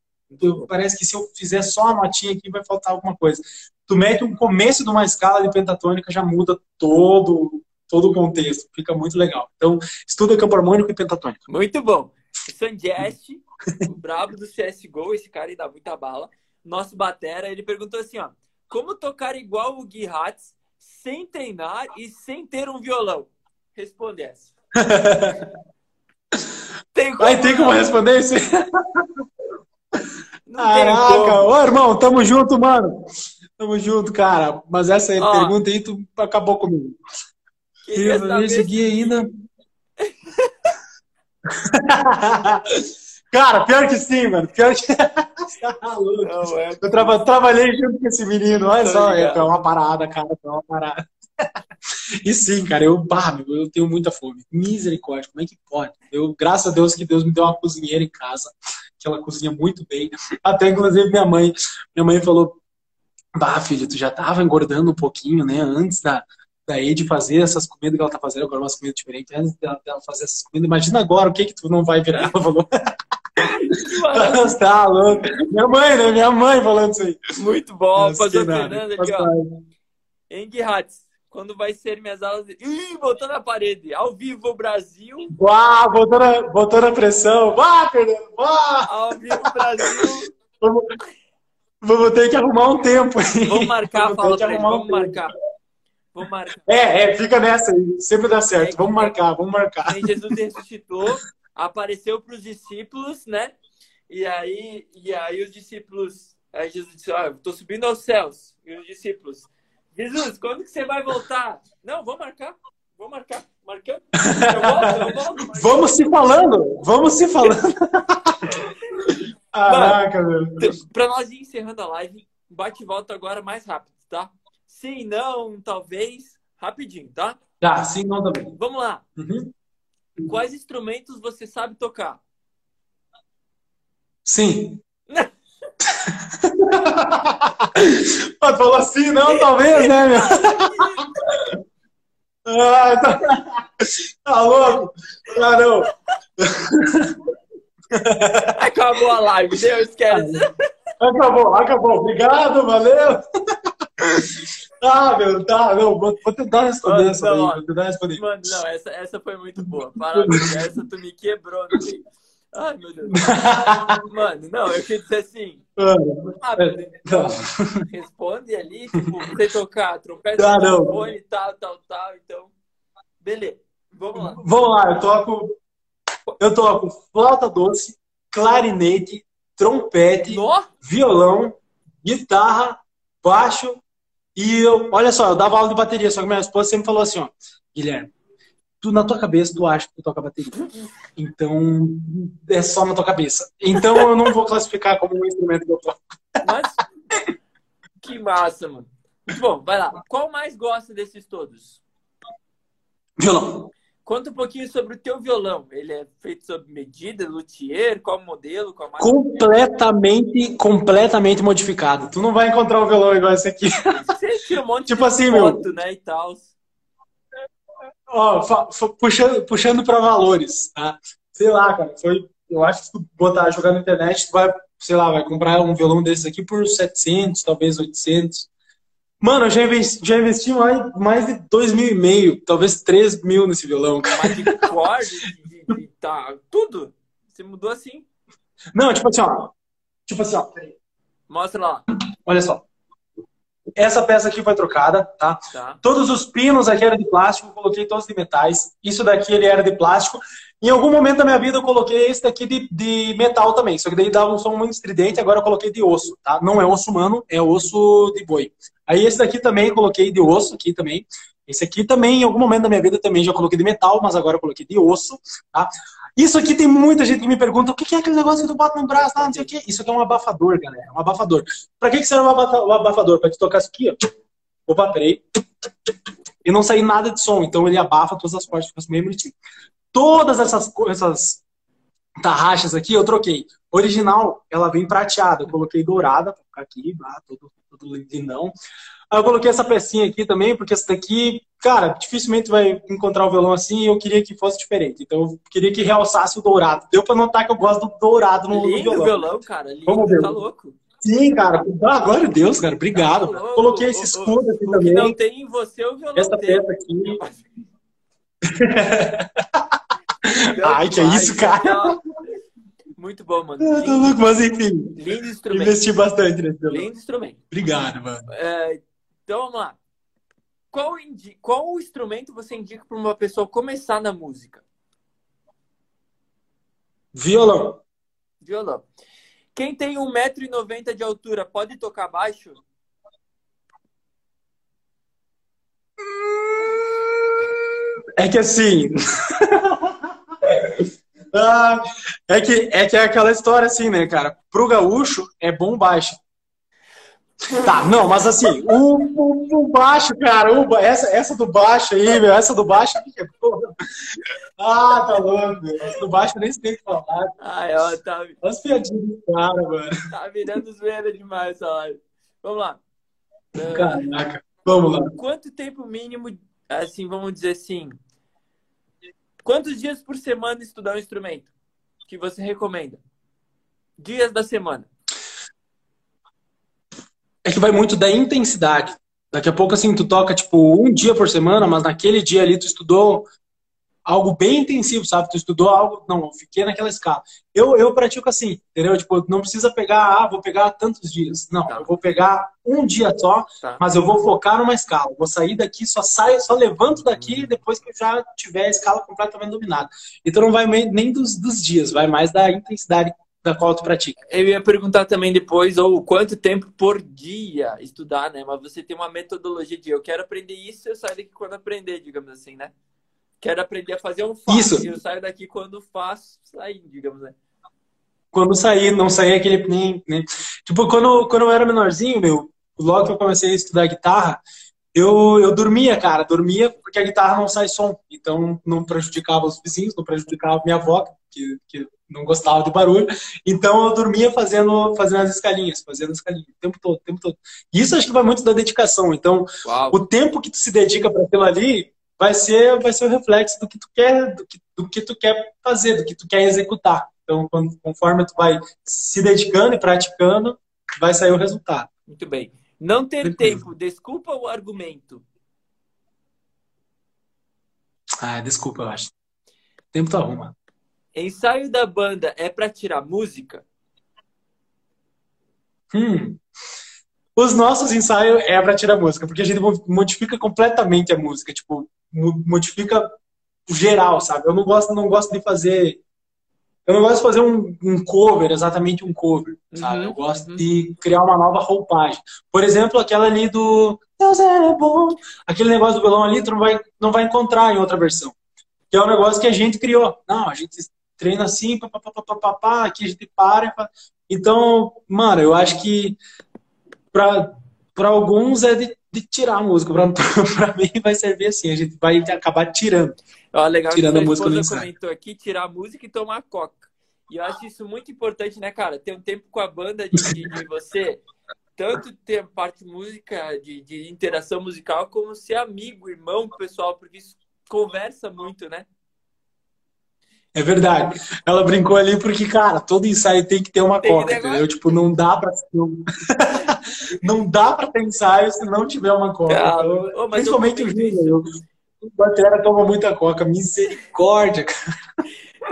parece que se eu fizer só a notinha aqui, vai faltar alguma coisa. tu mete um começo de uma escala de pentatônica, já muda todo, todo o contexto. Fica muito legal. Então, estuda campo harmônico e pentatônico. Muito bom. O Sandiest, o brabo do CSGO, esse cara aí dá muita bala. Nosso batera, ele perguntou assim, ó. Como tocar igual o Gui Hatz sem treinar e sem ter um violão? Responde essa. tem como, como responder isso? Caraca, ô irmão, tamo junto, mano. Tamo junto, cara. Mas essa Ó, pergunta aí, tu acabou comigo. Eu não segui ainda. Cara, pior que sim, mano. Pior que. tá Não, é... Eu tra... trabalhei junto com esse menino. Olha só, é, é uma parada, cara. É uma parada. e sim, cara, eu, bah, eu tenho muita fome. Misericórdia, como é que pode? Eu, graças a Deus que Deus me deu uma cozinheira em casa, que ela cozinha muito bem. Até, inclusive, minha mãe, minha mãe falou, bah, filho, tu já tava engordando um pouquinho, né, antes da, da Ed fazer essas comidas que ela tá fazendo agora, umas comidas diferentes, antes dela, dela fazer essas comidas, imagina agora o que que tu não vai virar, ela falou. tá louco. Minha mãe, né? Minha mãe falando isso aí. Muito bom. Pastor Fernando aqui, ó. Enghatz, quando vai ser minhas aulas? Ih, botou na parede. Ao vivo, Brasil. Uau, botou na, botou na pressão. Vá, Fernando, vá. Ao vivo, Brasil. Vamos, vamos ter que arrumar um tempo. Vamos marcar, fala pra ele. Vamos um marcar. Vamos marcar. É, é, fica nessa aí. Sempre dá certo. É, vamos marcar, vamos marcar. Jesus ressuscitou apareceu para os discípulos, né? E aí, e aí os discípulos, aí Jesus disse, ah, estou subindo aos céus. E os discípulos, Jesus, quando que você vai voltar? Não, vou marcar, vou marcar, marcando. Eu volto, eu volto. Vamos se falando, vamos se falando. Caraca, meu. Para nós ir encerrando a live, bate e volta agora mais rápido, tá? Sim, não, talvez, rapidinho, tá? Tá, sim, não também. Vamos lá. Uhum. Quais instrumentos você sabe tocar? Sim. Mas falou assim, não, talvez, né, meu? ah, tá... tá louco? Ah, não. Acabou a live, Deus esquece. Acabou, acabou. Obrigado, valeu. Ah, meu, tá, não, vou, tentar responder essa não, vou tentar responder. Mano, não, essa, essa foi muito boa. Parabéns, essa tu me quebrou no meio. Ai, meu Deus. Mano, não, eu queria dizer assim. Ah, não. Responde ali, tipo, você tocar trompete, ah, telefone, tal, tal, tal. Então, beleza. Vamos lá. Vamos lá, eu toco. Eu toco flauta doce, clarinete, trompete, no? violão, guitarra, baixo e eu, olha só, eu dava aula de bateria, só que minha esposa sempre falou assim, ó, Guilherme, tu na tua cabeça tu acha que tu toca bateria. Então, é só na tua cabeça. Então eu não vou classificar como um instrumento que eu toco. Mas, que massa, mano. Muito bom, vai lá. Qual mais gosta desses todos? Violão. Conta um pouquinho sobre o teu violão. Ele é feito sob medida, luthier, qual modelo, qual marca? Completamente, completamente modificado. Tu não vai encontrar um violão igual esse aqui. Você tira um monte tipo de assim, foto, meu... né, e tal. Ó, puxando, puxando para valores, tá? Sei lá, cara, foi, eu acho que se tu botar, jogar na internet, tu vai, sei lá, vai comprar um violão desses aqui por 700, talvez 800. Mano, eu já investi, já investi mais, mais de dois mil e meio, talvez três mil nesse violão. Mas de cor, de, de, de, tá, tudo? Você mudou assim? Não, tipo assim, ó. Tipo assim, ó. Mostra lá. Olha só. Essa peça aqui foi trocada, tá? tá? Todos os pinos aqui eram de plástico, coloquei todos de metais. Isso daqui ele era de plástico. Em algum momento da minha vida eu coloquei esse daqui de, de metal também, só que daí dava um som muito estridente, agora eu coloquei de osso, tá? Não é osso humano, é osso de boi. Aí esse daqui também coloquei de osso aqui também. Esse aqui também, em algum momento da minha vida também já coloquei de metal, mas agora coloquei de osso, tá? Isso aqui tem muita gente que me pergunta o que é aquele negócio que tu bota no braço, não sei o quê. Isso aqui é um abafador, galera, um abafador. Pra que, que serve um abafador? Pra te tocar isso aqui, ó. Opa, peraí. E não sair nada de som, então ele abafa todas as partes, fica meio bonitinho. Todas essas, essas tarraxas aqui eu troquei. Original, ela vem prateada. Eu coloquei dourada, pra ficar aqui, ah, todo, todo lindão. Aí eu coloquei essa pecinha aqui também, porque essa daqui, cara, dificilmente vai encontrar um violão assim e eu queria que fosse diferente. Então eu queria que realçasse o dourado. Deu pra notar que eu gosto do dourado no, Lindo violão. violão, cara. Lindo, Vamos ver. tá louco. Sim, cara. Ah, glória a Deus, cara. Obrigado. Ô, Coloquei ô, esse escudo aqui O também. não tem em você, o violão Essa peça aqui. Ai, que é isso, cara? Muito bom, mano. Eu tô Lindo, louco, mas enfim. lindo instrumento. Investi bastante nesse violão. Lindo instrumento. Obrigado, mano. É, então vamos lá. Qual, indi- qual instrumento você indica para uma pessoa começar na música? Violão. Violão. Quem tem 1,90m de altura pode tocar baixo? É que assim. Ah, é, que, é que é aquela história assim, né, cara? Pro gaúcho é bom baixo. Tá, não, mas assim, o, o, o baixo, cara, o, essa, essa do baixo aí, meu, essa do baixo. porra. Ah, tá louco, meu. Essa do baixo eu nem sei o que falar. Ai, ó, tá, Olha as piadinhas do cara, mano. tá virando zoeira demais essa live. Vamos lá. Caraca. Vamos lá. Quanto tempo mínimo, assim, vamos dizer assim, quantos dias por semana estudar um instrumento que você recomenda? Dias da semana. É que vai muito da intensidade. Daqui a pouco, assim, tu toca, tipo, um dia por semana, mas naquele dia ali tu estudou algo bem intensivo, sabe? Tu estudou algo... Não, eu fiquei naquela escala. Eu, eu pratico assim, entendeu? Tipo, não precisa pegar, ah, vou pegar tantos dias. Não, Tá. eu vou pegar um dia só, Tá. mas eu vou focar numa escala. Eu vou sair daqui, só saio, só levanto daqui depois que eu já tiver a escala completamente dominada. Então não vai nem dos, dos dias, vai mais da intensidade da qual tu pratica. Eu ia perguntar também depois, ou quanto tempo por dia estudar, né? Mas você tem uma metodologia de eu quero aprender isso, eu saio daqui quando aprender, digamos assim, né? Quero aprender a fazer um faço, Isso. eu saio daqui quando faço, sair, digamos, né? quando saí, não saía aquele nem, nem- Tipo, quando, quando eu era menorzinho, meu, logo que eu comecei a estudar guitarra, eu, eu dormia, cara, dormia porque a guitarra não sai som. Então não prejudicava os vizinhos, não prejudicava minha avó, que, que não gostava de barulho. Então eu dormia fazendo, fazendo as escalinhas, fazendo as escalinhas, o tempo todo, o tempo todo. E isso acho que vai muito da dedicação. Então, Uau. o tempo que tu se dedica para aquilo ali vai ser vai ser o reflexo do que tu quer do que, do que tu quer fazer do que tu quer executar então quando- conforme tu vai se dedicando e praticando vai sair o resultado Muito bem. Não ter tempo, desculpa o argumento. ah desculpa eu acho tempo tu arruma Ensaio da banda é pra tirar música? Hum. Os nossos ensaios é para tirar música, porque a gente mo- modifica completamente a música, tipo, mo- modifica geral, sabe? Eu não gosto, não gosto de fazer. Eu não gosto de fazer um, um cover, exatamente um cover, sabe? Uhum, Eu gosto uhum. de criar uma nova roupagem. Por exemplo, aquela ali do Deus é bom. Aquele negócio do violão ali, tu não vai, não vai encontrar em outra versão. Que é um negócio que a gente criou. Não, a gente treina assim, pá, pá, pá, pá, pá, pá, pá, aqui a gente para. pá. Então, mano, eu acho que para alguns é de, de tirar a música. Para mim vai servir assim, a gente vai acabar tirando. Ó, legal Tirando a música do ensaio. comentou aqui, tirar a música e tomar coca. E eu acho isso muito importante, né, cara? Ter um tempo com a banda de, de, de você, tanto ter a parte música, de, de interação musical, como ser amigo, irmão, pessoal, porque isso conversa muito, né? É verdade. Ela brincou ali porque, cara, todo ensaio tem que ter uma Tem coca, entendeu? Tipo, não dá pra. Não, não dá pra ter ensaio se não tiver uma coca. Cara, Então, ô, mas eu principalmente o comento Júnior. O Batera toma muita coca. Misericórdia, cara.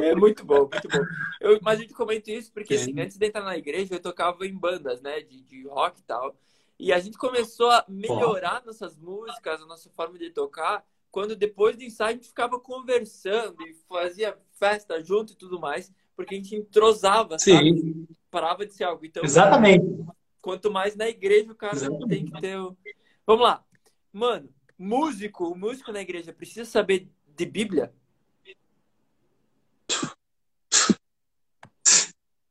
É muito bom, muito bom. Eu, mas a gente comenta isso porque, É. assim, antes de entrar na igreja, eu tocava em bandas, né, de, de rock e tal. E a gente começou a melhorar nossas músicas, a nossa forma de tocar, quando depois do ensaio a gente ficava conversando e fazia festa junto e tudo mais, porque a gente entrosava, sabe? Sim, Parava de ser algo. Então, exatamente. quanto mais na igreja, o cara Exatamente. tem que ter o... Vamos lá. Mano, músico, o músico na igreja precisa saber de Bíblia?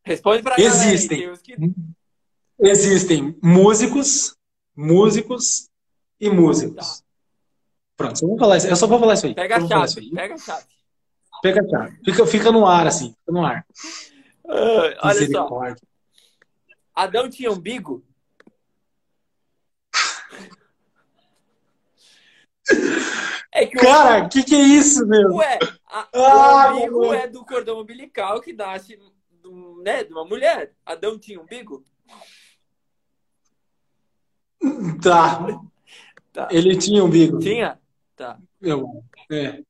Responde pra galera Existem. tem uns que- Existem músicos, músicos e músicos. Pronto, só vou falar isso. Eu só vou falar isso aí. Pega a chave, pega a chave. Pega a chave. Fica, fica no ar, assim. Fica no ar. Ah, olha só. Adão tinha umbigo? É que Cara, o que, que é isso, meu? Ué, a, Ah, o umbigo meu é do cordão umbilical que nasce do- né, de uma mulher. Adão tinha umbigo? Tá. tá. Ele tinha umbigo. Tinha? Tá. Eu, é.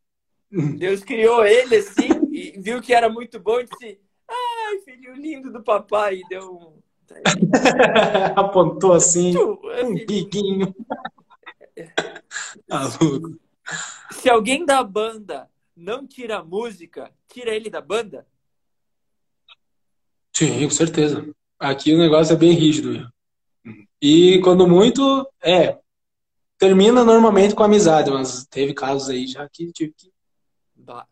Deus criou ele assim e viu que era muito bom e disse: Ai, filho lindo do papai. E deu um. Apontou assim, um biquinho. Tá Se alguém da banda não tira a música, tira ele da banda? Sim, com certeza. Aqui o negócio é bem rígido. E quando muito, é. Termina normalmente com amizade, mas teve casos aí já que tive que.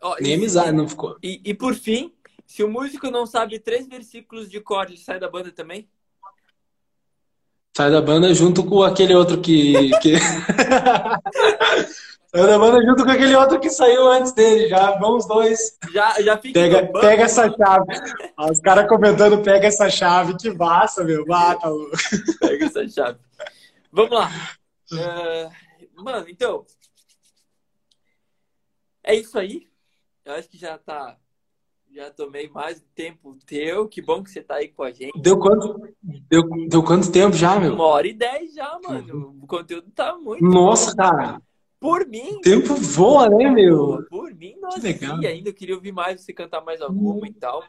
Oh, Nem amizade não ficou. E, e por fim, se o músico não sabe três versículos de cor, ele sai da banda também? Sai da banda junto com aquele outro que. que... sai da banda junto com aquele outro que saiu antes dele. Já vão os dois. Já, já fica. Pega, pega essa chave. os caras comentando: pega essa chave. Que massa, meu. Tá louco. Pega essa chave. Vamos lá. Uh, mano, então. É isso aí. Eu acho que já tá já tomei mais tempo teu. Que bom que você tá aí com a gente. Deu quanto, deu, deu quanto tempo já, meu? Uma hora e dez já, mano. O conteúdo tá muito. Nossa, bom. cara. Por mim. O tempo voa, né, meu? Por mim, nossa. Que legal. E ainda eu queria ouvir mais você cantar mais alguma hum. e tal.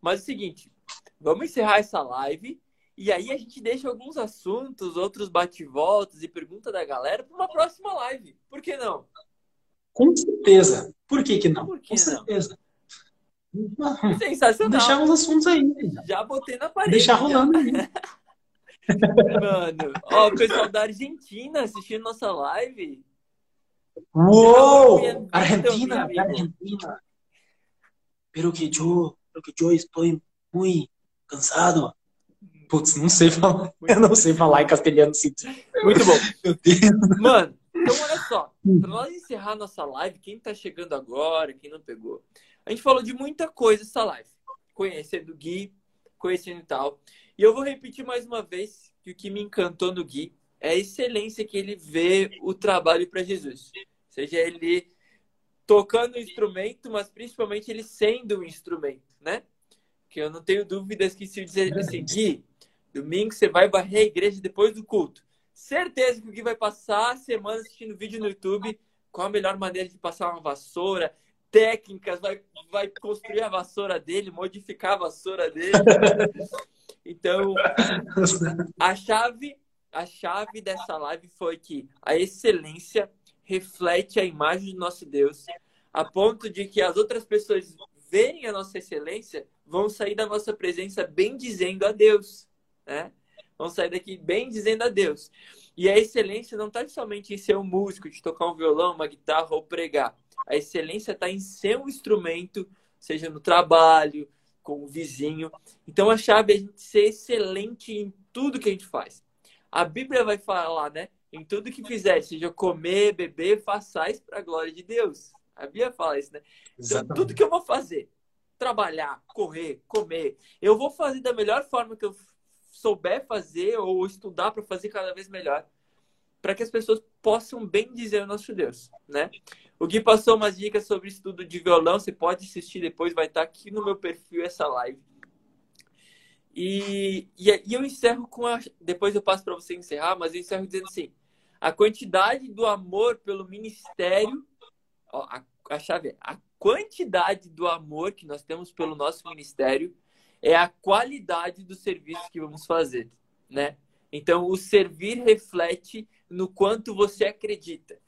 Mas é o seguinte, vamos encerrar essa live. E aí a gente deixa alguns assuntos, outros bate-voltas e pergunta da galera para uma próxima live. Por que não? Com certeza. Por que, que não? Que Com não? certeza. Sensacional. Deixar os assuntos aí. Já botei na parede. Deixar rolando aí. Mano, ó, o pessoal da Argentina assistindo nossa live. Uou! Argentina, Argentina. Pero que yo, pero que yo estoy muy cansado. Putz, não sei falar. Eu não sei falar em castelhano sim. Muito bom. Meu Deus. Mano, então olha só. Pra nós encerrar nossa live, quem tá chegando agora, quem não pegou, a gente falou de muita coisa essa live. Conhecendo o Gui, conhecendo e tal. E eu vou repetir mais uma vez que o que me encantou no Gui é a excelência que ele vê o trabalho para Jesus. Seja ele tocando o instrumento, mas principalmente ele sendo o instrumento, né? Que eu não tenho dúvidas que se eu dizer assim, Gui, domingo você vai varrer a igreja depois do culto. Certeza que o Gui vai passar a semana assistindo vídeo no YouTube qual a melhor maneira de passar uma vassoura, técnicas, vai, vai construir a vassoura dele, modificar a vassoura dele. Então, a chave, a chave dessa live foi que a excelência reflete a imagem do nosso Deus, a ponto de que as outras pessoas verem a nossa excelência, vão sair da nossa presença bem dizendo a Deus, né? Vão sair daqui bem dizendo a Deus. E a excelência não está somente em ser um músico, de tocar um violão, uma guitarra ou pregar a excelência está em ser um instrumento, seja no trabalho, com o vizinho. Então a chave é a gente ser excelente em tudo que a gente faz. A Bíblia vai falar, né? Em tudo que fizer, seja comer, beber, façais para a glória de Deus. A Bíblia fala isso, né? Então, tudo que eu vou fazer, trabalhar, correr, comer, eu vou fazer da melhor forma que eu souber fazer ou estudar para fazer cada vez melhor, para que as pessoas possam bem dizer o nosso Deus, né? O Gui passou umas dicas sobre estudo de violão. Você pode assistir depois, vai estar aqui no meu perfil essa live. E, e, e eu encerro com a. Depois eu passo para você encerrar, mas eu encerro dizendo assim: a quantidade do amor pelo ministério. Ó, a, a chave é: a quantidade do amor que nós temos pelo nosso ministério é a qualidade do serviço que vamos fazer, né? Então, o servir reflete no quanto você acredita.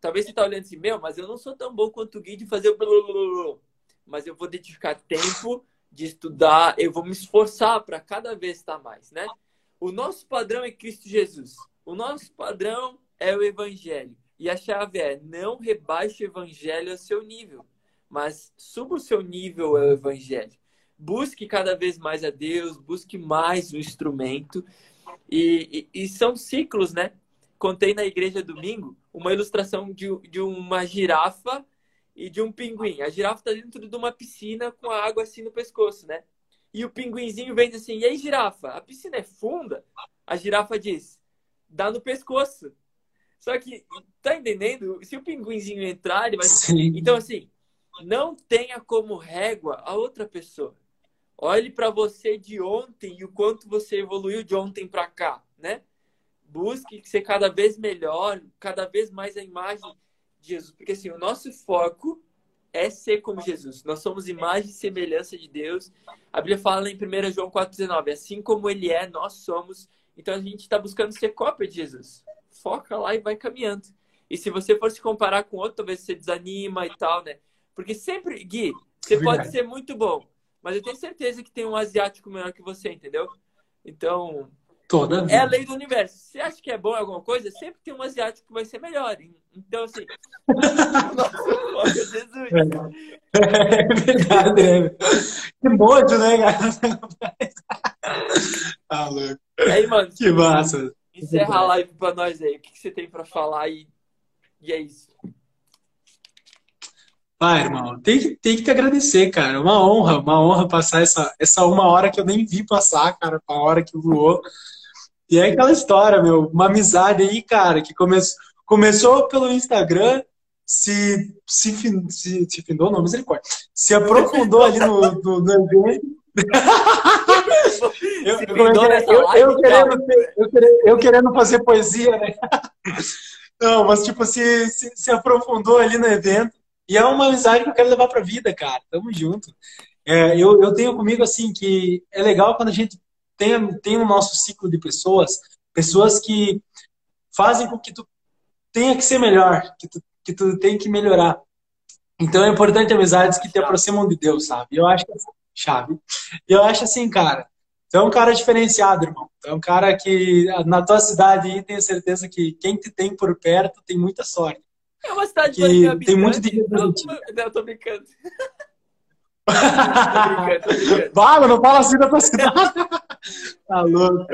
Talvez você está olhando assim, meu, mas eu não sou tão bom quanto o Gui de fazer o blá, mas eu vou dedicar tempo de estudar, eu vou me esforçar para cada vez estar mais, né? O nosso padrão é Cristo Jesus. O nosso padrão é o Evangelho. E a chave é: não rebaixe o Evangelho ao seu nível, mas suba o seu nível ao Evangelho. Busque cada vez mais a Deus, busque mais o instrumento. E, e, e são ciclos, né? Contei na igreja domingo uma ilustração de, de uma girafa e de um pinguim. A girafa está dentro de uma piscina com a água assim no pescoço, né? E o pinguinzinho vem assim: E aí, girafa, a piscina é funda? A girafa diz: Dá no pescoço. Só que, tá entendendo? Se o pinguinzinho entrar, ele vai. Sim. Então, assim, não tenha como régua a outra pessoa. Olhe para você de ontem e o quanto você evoluiu de ontem para cá, né? busque ser cada vez melhor, cada vez mais a imagem de Jesus. Porque assim, o nosso foco é ser como Jesus. Nós somos imagem e semelhança de Deus. A Bíblia fala em 1 João 4,19: assim como ele é, nós somos. Então a gente está buscando ser cópia de Jesus. Foca lá e vai caminhando. E se você for se comparar com outro, talvez você desanima e tal, né? Porque sempre, Gui, você pode ser muito bom, mas eu tenho certeza que tem um asiático melhor que você, entendeu? Então, Toda é a lei do universo. Você acha que é bom alguma coisa? Sempre tem um asiático que vai ser melhor. Então, assim. nossa, Jesus. É verdade, né? Que modo, né, cara? ah, louco. Aí, mano. Que massa. Encerra a live pra nós aí. O que, que você tem pra falar? E, e é isso. Vai, irmão, tem que, tem que te agradecer, cara. Uma honra, uma honra passar essa, essa uma hora que eu nem vi passar, cara, a hora que voou. E é aquela história, meu, uma amizade aí, cara, que come, começou pelo Instagram, se, se, se, se findou, não, misericórdia, se aprofundou ali no, no, no evento. eu, eu, eu, querendo, eu, querendo, eu querendo fazer poesia, né? Não, mas tipo, se, se, se aprofundou ali no evento. E é uma amizade que eu quero levar pra vida, cara. Tamo junto. É, eu, eu tenho comigo, assim, que é legal quando a gente tem, tem o nosso ciclo de pessoas, pessoas que fazem com que tu tenha que ser melhor, que tu, que tu tem que melhorar. Então é importante amizades que te aproximam de Deus, sabe? Eu acho que é chave. Eu acho assim, cara, tu é um cara diferenciado, irmão. Tu é um cara que na tua cidade aí tenho certeza que quem te tem por perto tem muita sorte. É uma cidade que tem muito de Não, eu tô brincando. Fala, não fala assim da tua cidade. tá louco.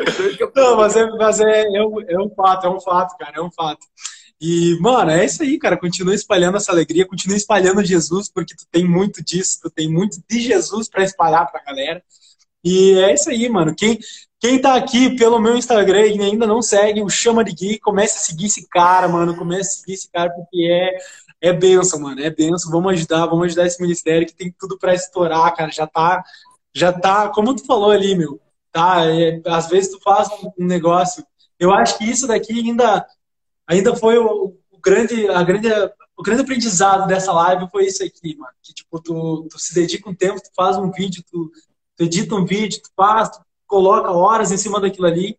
Não, mas, é, mas é, é, um, é um fato, é um fato, cara, é um fato. E, mano, é isso aí, cara. Continua espalhando essa alegria, continua espalhando Jesus, porque tu tem muito disso, tu tem muito de Jesus para espalhar pra galera. E é isso aí, mano. Quem, quem tá aqui pelo meu Instagram e ainda não segue o Chama de Gui, comece a seguir esse cara, mano. Comece a seguir esse cara, porque é é benção, mano, é benção. Vamos ajudar, vamos ajudar esse ministério que tem tudo para estourar, cara. Já tá, já tá, como tu falou ali, meu, tá? É, às vezes tu faz um negócio. Eu acho que isso daqui ainda, ainda foi o, o grande, a grande, o grande aprendizado dessa live foi isso aqui, mano. Que tipo, tu, tu se dedica um tempo, tu faz um vídeo, tu, tu edita um vídeo, tu faz, tu coloca horas em cima daquilo ali.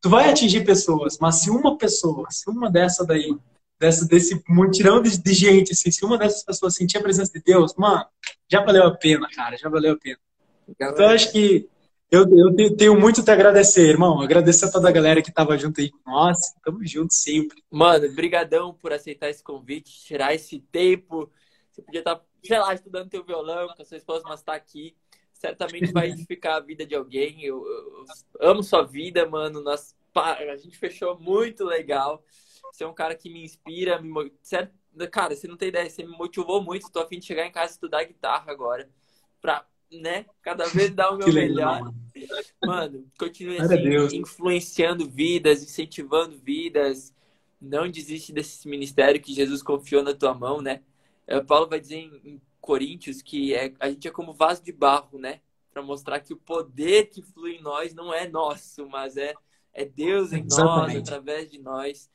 Tu vai atingir pessoas, mas se uma pessoa, se uma dessa daí dessa, desse mutirão de, de, gente, assim, se uma dessas pessoas sentir a presença de Deus, mano, já valeu a pena, cara, já valeu a pena. Então, acho que eu, eu tenho muito a te agradecer, irmão. Agradecer a toda a galera que estava junto aí com nós. Tamo junto sempre. Mano, brigadão por aceitar esse convite, tirar esse tempo. Você podia estar, tá, sei lá, estudando teu violão com a sua esposa, mas tá aqui. Certamente vai edificar a vida de alguém. Eu, eu, eu amo sua vida, mano. Nós, a gente fechou muito legal. Você é um cara que me inspira, me certo? Cara, você não tem ideia, você me motivou muito. Estou a fim de chegar em casa e estudar guitarra agora. Pra, né, cada vez dar o meu melhor. Mano, continue assim, influenciando vidas, incentivando vidas. Não desiste desse ministério que Jesus confiou na tua mão, né? É, Paulo vai dizer em Coríntios que é, a gente é como vaso de barro, né? Para mostrar que o poder que flui em nós não é nosso, mas é, é Deus em Exatamente. nós, através de nós.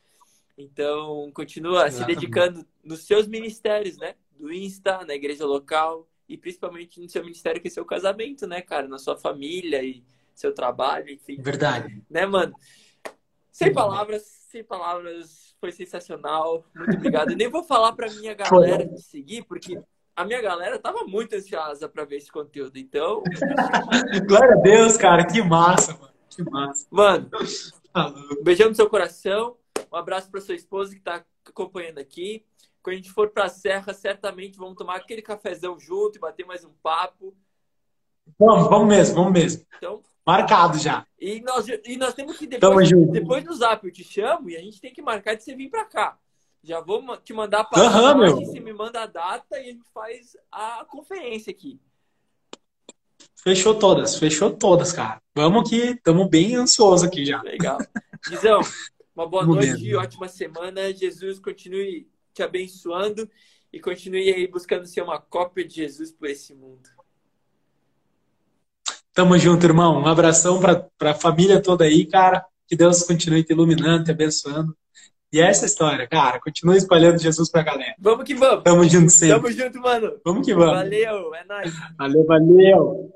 Então, continua Exatamente. se dedicando nos seus ministérios, né? Do Insta, na igreja local e principalmente no seu ministério que é seu casamento, né, cara? Na sua família e seu trabalho, enfim. Verdade. Né, mano? Sem palavras, sem palavras, foi sensacional. Muito obrigado. nem vou falar pra minha galera te seguir, porque a minha galera tava muito ansiosa para ver esse conteúdo. Então. Glória a Deus, cara. Que massa, mano. Que massa. Mano, um beijão no seu coração. Um abraço para sua esposa que está acompanhando aqui. Quando a gente for para a Serra, certamente vamos tomar aquele cafezão junto e bater mais um papo. Vamos, vamos mesmo, vamos mesmo. Então, Marcado já. E nós, e nós temos que depois, depois do zap eu te chamo e a gente tem que marcar de você vir para cá. Já vou te mandar para uhum, você me manda a data e a gente faz a conferência aqui. Fechou todas, fechou todas, cara. Vamos que estamos bem ansiosos aqui já. Legal. Guizão, uma boa noite, ótima semana. Jesus continue te abençoando e continue aí buscando ser uma cópia de Jesus por esse mundo. Tamo junto, irmão. Um abração para a família toda aí, cara. Que Deus continue te iluminando, te abençoando. E essa é história, cara. Continue espalhando Jesus pra galera. Vamos que vamos. Tamo junto sempre. Tamo junto, mano. Vamos que vamos. Valeu, é nóis. Valeu, valeu.